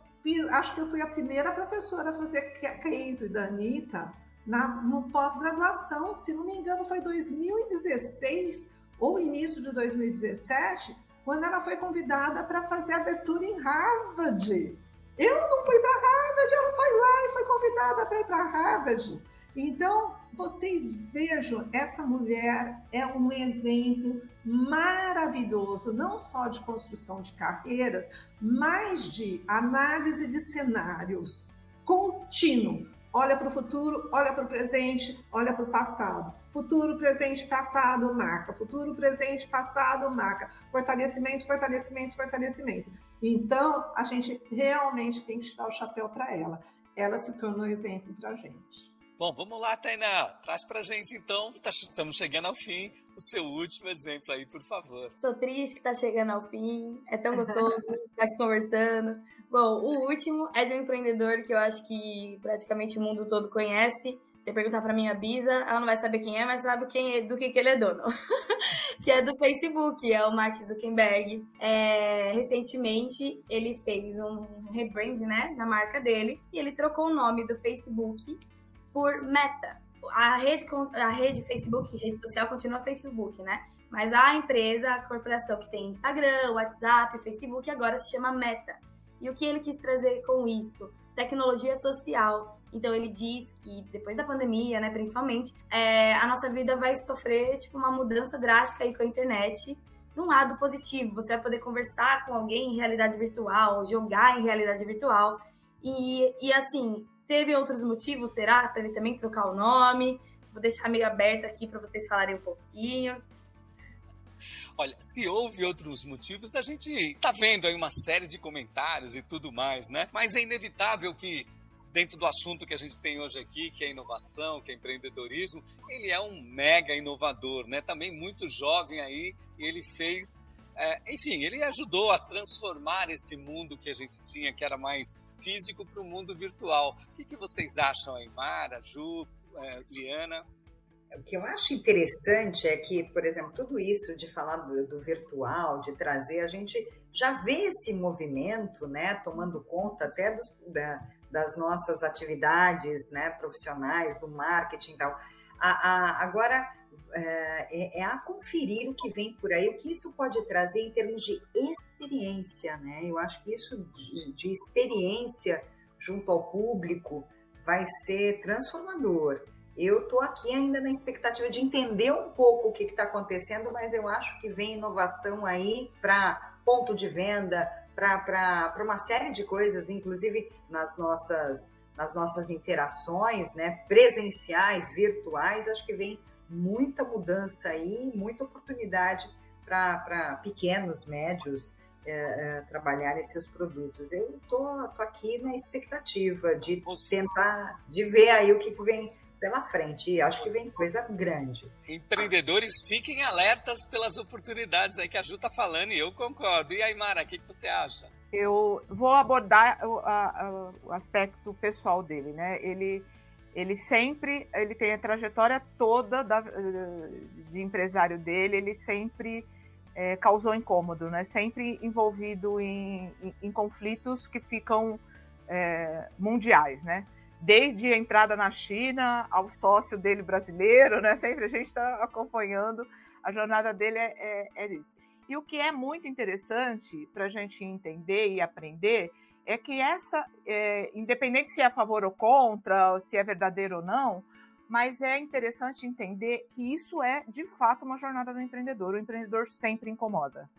acho que eu fui a primeira professora a fazer case da Anitta na, no pós-graduação, se não me engano, foi 2016 ou início de 2017, quando ela foi convidada para fazer abertura em Harvard. Eu não fui para Harvard, ela foi lá e foi convidada para ir para Harvard. Então, vocês vejam, essa mulher é um exemplo maravilhoso, não só de construção de carreira, mas de análise de cenários contínuo. Olha para o futuro, olha para o presente, olha para o passado. Futuro, presente, passado, marca. Futuro, presente, passado, marca. Fortalecimento, fortalecimento, fortalecimento. Então, a gente realmente tem que tirar o chapéu para ela. Ela se tornou exemplo para a gente. Bom, vamos lá, Tainá. Traz pra gente então, tá, estamos chegando ao fim, o seu último exemplo aí, por favor. Tô triste que tá chegando ao fim, é tão gostoso estar aqui conversando. Bom, o último é de um empreendedor que eu acho que praticamente o mundo todo conhece. Você perguntar para minha Bisa, ela não vai saber quem é, mas sabe quem é, do que, que ele é dono. que é do Facebook, é o Mark Zuckerberg. É, recentemente, ele fez um rebrand, né, na marca dele, e ele trocou o nome do Facebook por Meta. A rede, a rede Facebook, rede social, continua Facebook, né? Mas a empresa, a corporação que tem Instagram, WhatsApp, Facebook, agora se chama Meta. E o que ele quis trazer com isso? Tecnologia social. Então ele diz que depois da pandemia, né, principalmente, é, a nossa vida vai sofrer tipo uma mudança drástica aí com a internet. De um lado positivo, você vai poder conversar com alguém em realidade virtual, jogar em realidade virtual. E, e assim, Teve outros motivos, será? Para ele também trocar o nome? Vou deixar meio aberto aqui para vocês falarem um pouquinho. Olha, se houve outros motivos, a gente tá vendo aí uma série de comentários e tudo mais, né? Mas é inevitável que dentro do assunto que a gente tem hoje aqui, que é inovação, que é empreendedorismo, ele é um mega inovador, né? Também muito jovem aí, ele fez é, enfim, ele ajudou a transformar esse mundo que a gente tinha, que era mais físico, para o mundo virtual. O que, que, vocês acham aí, Mara, Ju, é, Liana? O que eu acho interessante é que, por exemplo, tudo isso de falar do, do, virtual, de trazer, a gente já vê esse movimento, né, tomando conta até dos, da, das nossas atividades, né, profissionais, do marketing e tal. A, a, agora, é, é, a conferir o que vem por aí, o que isso pode trazer em termos de experiência, né? Eu acho que isso de, de experiência junto ao público vai ser transformador. Eu estou aqui ainda na expectativa de entender um pouco o que está acontecendo, mas eu acho que vem inovação aí para ponto de venda, para uma série de coisas, inclusive nas nossas, nas nossas interações né, presenciais, virtuais, acho que vem muita mudança aí, muita oportunidade para pequenos, médios é, é, trabalharem seus produtos. Eu tô, tô aqui na expectativa de tentar, de ver aí o que vem pela frente. E acho que vem coisa grande. Empreendedores, fiquem alertas pelas oportunidades aí que a Ju está falando e eu concordo. E aí, Mara, o que, que você acha? Eu vou abordar o, a, o aspecto pessoal dele, né? Ele, ele sempre, ele tem a trajetória toda da, de empresário dele, ele sempre é, causou incômodo, né? Sempre envolvido em, em, em conflitos que ficam é, mundiais, né? desde a entrada na China ao sócio dele brasileiro, né? Sempre a gente está acompanhando a jornada dele é, é, é, isso. E o que é muito interessante para a gente entender e aprender é que essa, é, independente se é a favor ou contra, se é verdadeiro ou não, mas é interessante entender que isso é de fato uma jornada do empreendedor. O empreendedor sempre incomoda.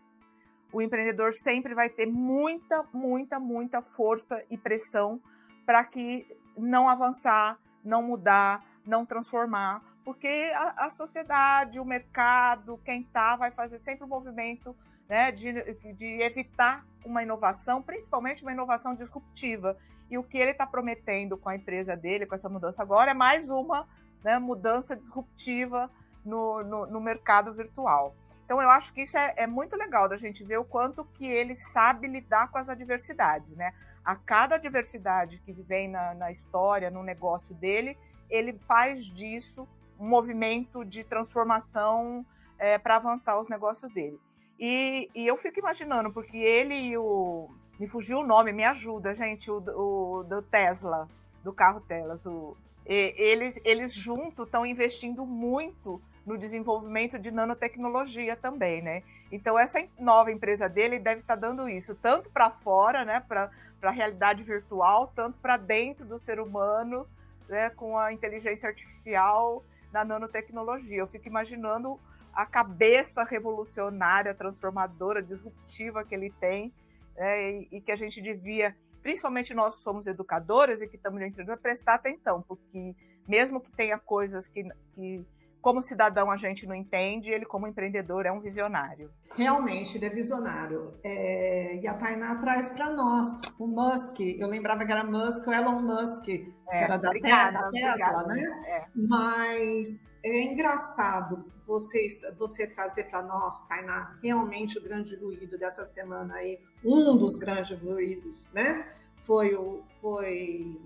O empreendedor sempre vai ter muita, muita, muita força e pressão para que não avançar, não mudar, não transformar, porque a, a sociedade, o mercado, quem está, vai fazer sempre o um movimento né, de, de evitar uma inovação, principalmente uma inovação disruptiva. E o que ele está prometendo com a empresa dele, com essa mudança agora, é mais uma né, mudança disruptiva no, no, no, mercado virtual. Então, eu acho que isso é, é, muito legal da gente ver o quanto que ele sabe lidar com as adversidades, né? a cada diversidade que vem na, na história, no negócio dele, ele faz disso um movimento de transformação é, para avançar os negócios dele. E, e, eu fico imaginando, porque ele e o. Me fugiu o nome, me ajuda, gente, o, o do Tesla, do carro Tesla. O, e, eles, eles juntos estão investindo muito no desenvolvimento de nanotecnologia também, né? Então essa nova empresa dele deve estar tá dando isso tanto para fora, né, para a realidade virtual, tanto para dentro do ser humano, né, com a inteligência artificial na nanotecnologia. Eu fico imaginando a cabeça revolucionária, transformadora, disruptiva que ele tem, né, e, e, que a gente devia, principalmente nós que somos educadores e que estamos entrando, prestar atenção, porque mesmo que tenha coisas que, que como cidadão a gente não entende, ele como empreendedor é um visionário. Realmente, ele é visionário. É, e a Tainá traz para nós o Musk, eu lembrava que era Musk, o Elon Musk, é, que era da, obrigada, da Tesla, obrigada, né? É. Mas é engraçado você, você trazer para nós, Tainá, realmente o grande ruído dessa semana aí, um dos grandes ruídos, né? Foi, o, foi,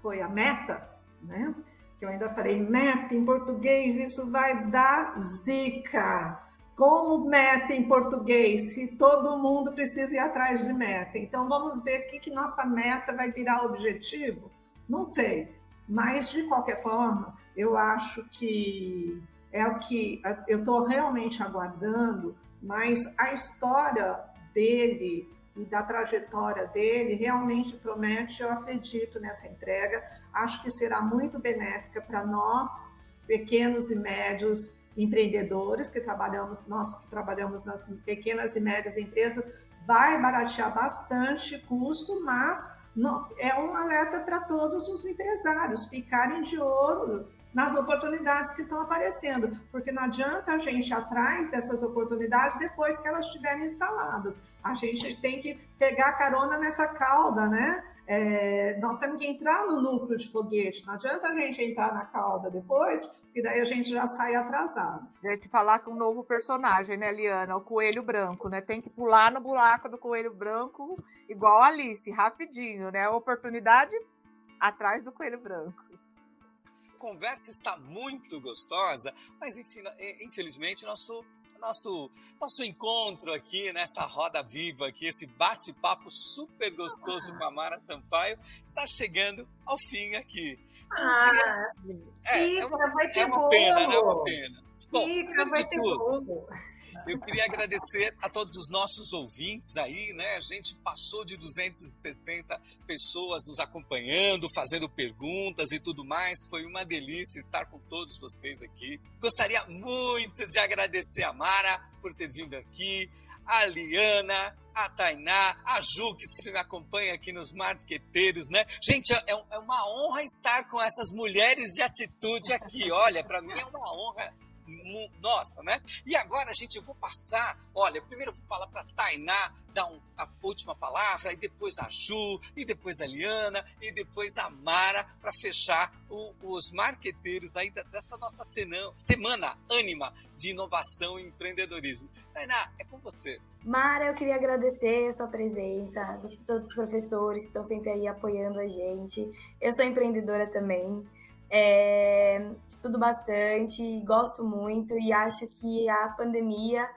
foi a meta, né? Que eu ainda falei, meta em português, isso vai dar zica. Como meta em português, se todo mundo precisa ir atrás de meta? Então vamos ver o que, que nossa meta vai virar objetivo? Não sei. Mas, de qualquer forma, eu acho que é o que eu estou realmente aguardando, mas a história dele e da trajetória dele realmente promete, eu acredito nessa entrega. Acho que será muito benéfica para nós, pequenos e médios empreendedores que trabalhamos, nós que trabalhamos nas pequenas e médias empresas, vai baratear bastante custo, mas não, é um alerta para todos os empresários ficarem de olho nas oportunidades que estão aparecendo, porque não adianta a gente ir atrás dessas oportunidades depois que elas estiverem instaladas. A gente tem que pegar carona nessa cauda, né? É, nós temos que entrar no núcleo de foguete, não adianta a gente entrar na cauda depois, porque daí a gente já sai atrasado. A gente falar com um novo personagem, né, Liana? O coelho branco, né? Tem que pular no buraco do coelho branco, igual a Alice, rapidinho, né? Oportunidade atrás do coelho branco conversa está muito gostosa, mas é, infelizmente nosso nosso nosso encontro aqui nessa roda viva aqui, esse bate-papo super gostoso com a Mara Sampaio está chegando ao fim aqui. Então, ah, queria... é, é, uma, vai ter é uma pena, né? É uma pena. Bom, Fica, vai ter tudo, eu queria agradecer a todos os nossos ouvintes aí, né? A gente passou de 260 pessoas nos acompanhando, fazendo perguntas e tudo mais. Foi uma delícia estar com todos vocês aqui. Gostaria muito de agradecer a Mara por ter vindo aqui, a Liana, a Tainá, a Ju, que sempre me acompanha aqui nos marqueteiros, né? Gente, é, é uma honra estar com essas mulheres de atitude aqui. Olha, para mim é uma honra nossa, né? E agora, gente, eu vou passar. Olha, primeiro eu vou falar para Tainá dar um, a última palavra, e depois a Ju, e depois a Liana, e depois a Mara, para fechar o, os marqueteiros aí dessa nossa semana, semana ânima de inovação e empreendedorismo. Tainá, é com você. Mara, eu queria agradecer a sua presença, dos, todos os professores que estão sempre aí apoiando a gente. Eu sou empreendedora também. É, estudo bastante, gosto muito e acho que a pandemia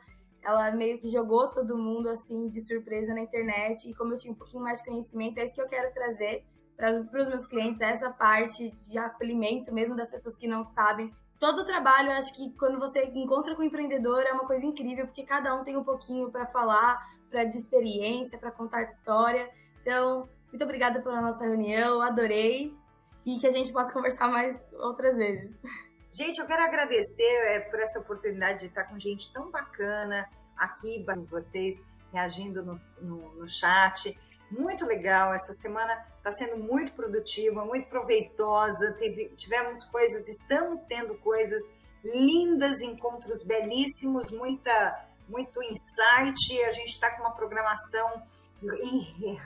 ela meio que jogou todo mundo assim de surpresa na internet e como eu tinha um pouquinho mais de conhecimento, é isso que eu quero trazer para os meus clientes, essa parte de acolhimento mesmo das pessoas que não sabem. Todo o trabalho, acho que quando você encontra com o empreendedor é uma coisa incrível, porque cada um tem um pouquinho para falar, para de experiência, para contar de história. Então, muito obrigada pela nossa reunião, adorei e que a gente possa conversar mais outras vezes. Gente, eu quero agradecer é, por essa oportunidade de estar com gente tão bacana aqui, com vocês, reagindo no, no, no chat. Muito legal, essa semana está sendo muito produtiva, muito proveitosa. Teve, tivemos coisas, estamos tendo coisas lindas, encontros belíssimos, muita, muito insight. A gente está com uma programação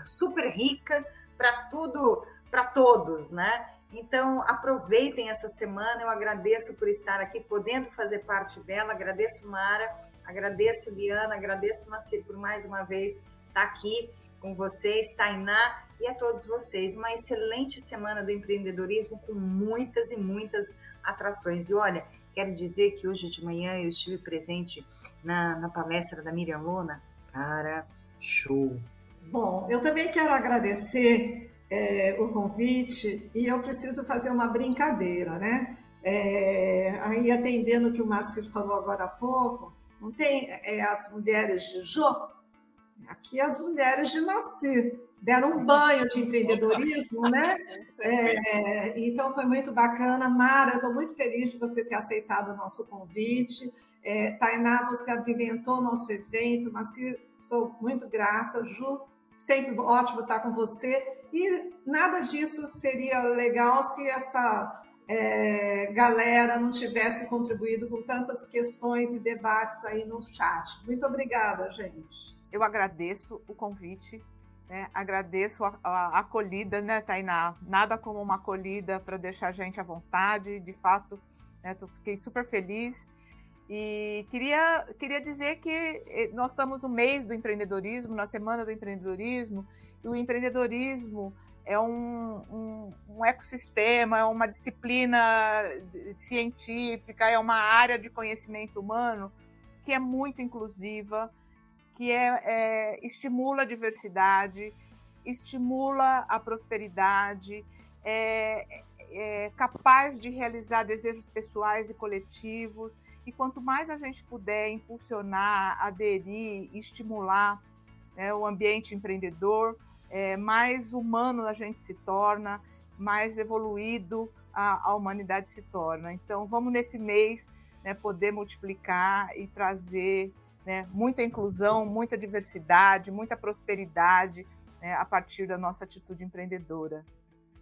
super rica para tudo para todos, né? Então, aproveitem essa semana. Eu agradeço por estar aqui, podendo fazer parte dela. Agradeço, Mara, agradeço, Liana, agradeço, Macir, por mais uma vez estar aqui com vocês, Tainá e a todos vocês. Uma excelente semana do empreendedorismo com muitas e muitas atrações. E olha, quero dizer que hoje de manhã eu estive presente na, na palestra da Miriam Lona. Cara, show! Bom, eu também quero agradecer é, o convite e eu preciso fazer uma brincadeira, né? É, aí atendendo o que o Márcio falou agora há pouco, não tem é, as mulheres de Jô? Aqui as mulheres de Maci deram um banho de empreendedorismo, né? É, então foi muito bacana. Mara, eu estou muito feliz de você ter aceitado o nosso convite. É, Tainá, você abrilhantou o nosso evento. Maci, sou muito grata. Ju, sempre ótimo estar com você. E nada disso seria legal se essa é, galera não tivesse contribuído com tantas questões e debates aí no chat. Muito obrigada, gente. Eu agradeço o convite, né? agradeço a, a, acolhida, né, Tainá? Nada como uma acolhida para deixar a gente à vontade, de fato, né, fiquei super feliz. E queria, queria dizer que eh, nós estamos no mês do empreendedorismo, na semana do empreendedorismo, o empreendedorismo é um, um, um, ecossistema, é uma disciplina científica, é uma área de conhecimento humano que é muito inclusiva, que é, é, estimula a diversidade, estimula a prosperidade, é, é capaz de realizar desejos pessoais e coletivos. E quanto mais a gente puder impulsionar, aderir, estimular né, o ambiente empreendedor, é, mais humano a gente se torna, mais evoluído a, a humanidade se torna. Então, vamos nesse mês né, poder multiplicar e trazer né, muita inclusão, muita diversidade, muita prosperidade né, a partir da nossa atitude empreendedora.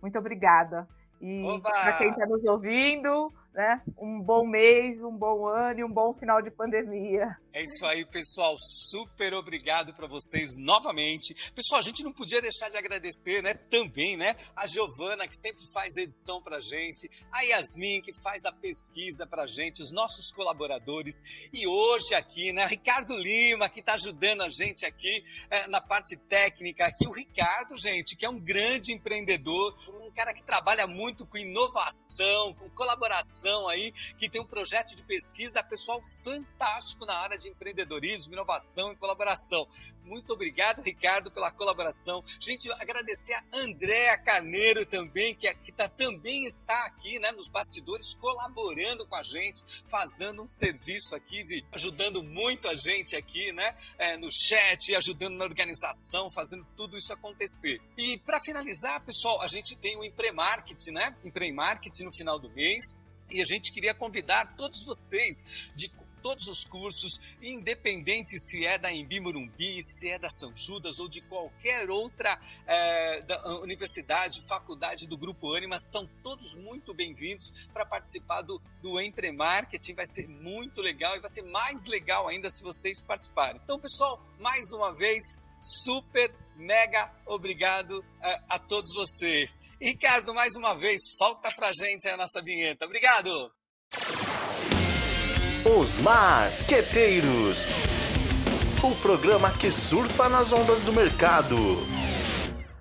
Muito obrigada. E para quem está nos ouvindo, né? Um bom mês, um bom ano e um bom final de pandemia. É isso aí, pessoal. Super obrigado para vocês novamente. Pessoal, a gente não podia deixar de agradecer, né? Também, né? A Giovana, que sempre faz edição pra gente, a Yasmin, que faz a pesquisa pra gente, os nossos colaboradores. E hoje aqui, né? Ricardo Lima, que tá ajudando a gente aqui é, na parte técnica. Aqui o Ricardo, gente, que é um grande empreendedor, um cara que trabalha muito com inovação, com colaboração aí, que tem um projeto de pesquisa, pessoal fantástico na área de empreendedorismo, inovação e colaboração. Muito obrigado, Ricardo, pela colaboração. Gente, agradecer a Andréa Carneiro também, que, que tá, também está aqui né, nos bastidores, colaborando com a gente, fazendo um serviço aqui, de, ajudando muito a gente aqui, né? É, no chat, ajudando na organização, fazendo tudo isso acontecer. E para finalizar, pessoal, a gente tem o Empremarket, né? Empremarket no final do mês. E a gente queria convidar todos vocês de todos os cursos, independente se é da Embi se é da São Judas ou de qualquer outra é, universidade, faculdade do Grupo Anima, são todos muito bem-vindos para participar do, do Empre Marketing. Vai ser muito legal e vai ser mais legal ainda se vocês participarem. Então, pessoal, mais uma vez, super mega obrigado a, é, a todos vocês. Ricardo, mais uma vez, solta pra gente a nossa vinheta. Obrigado! Os Marqueteiros o programa que surfa nas ondas do mercado.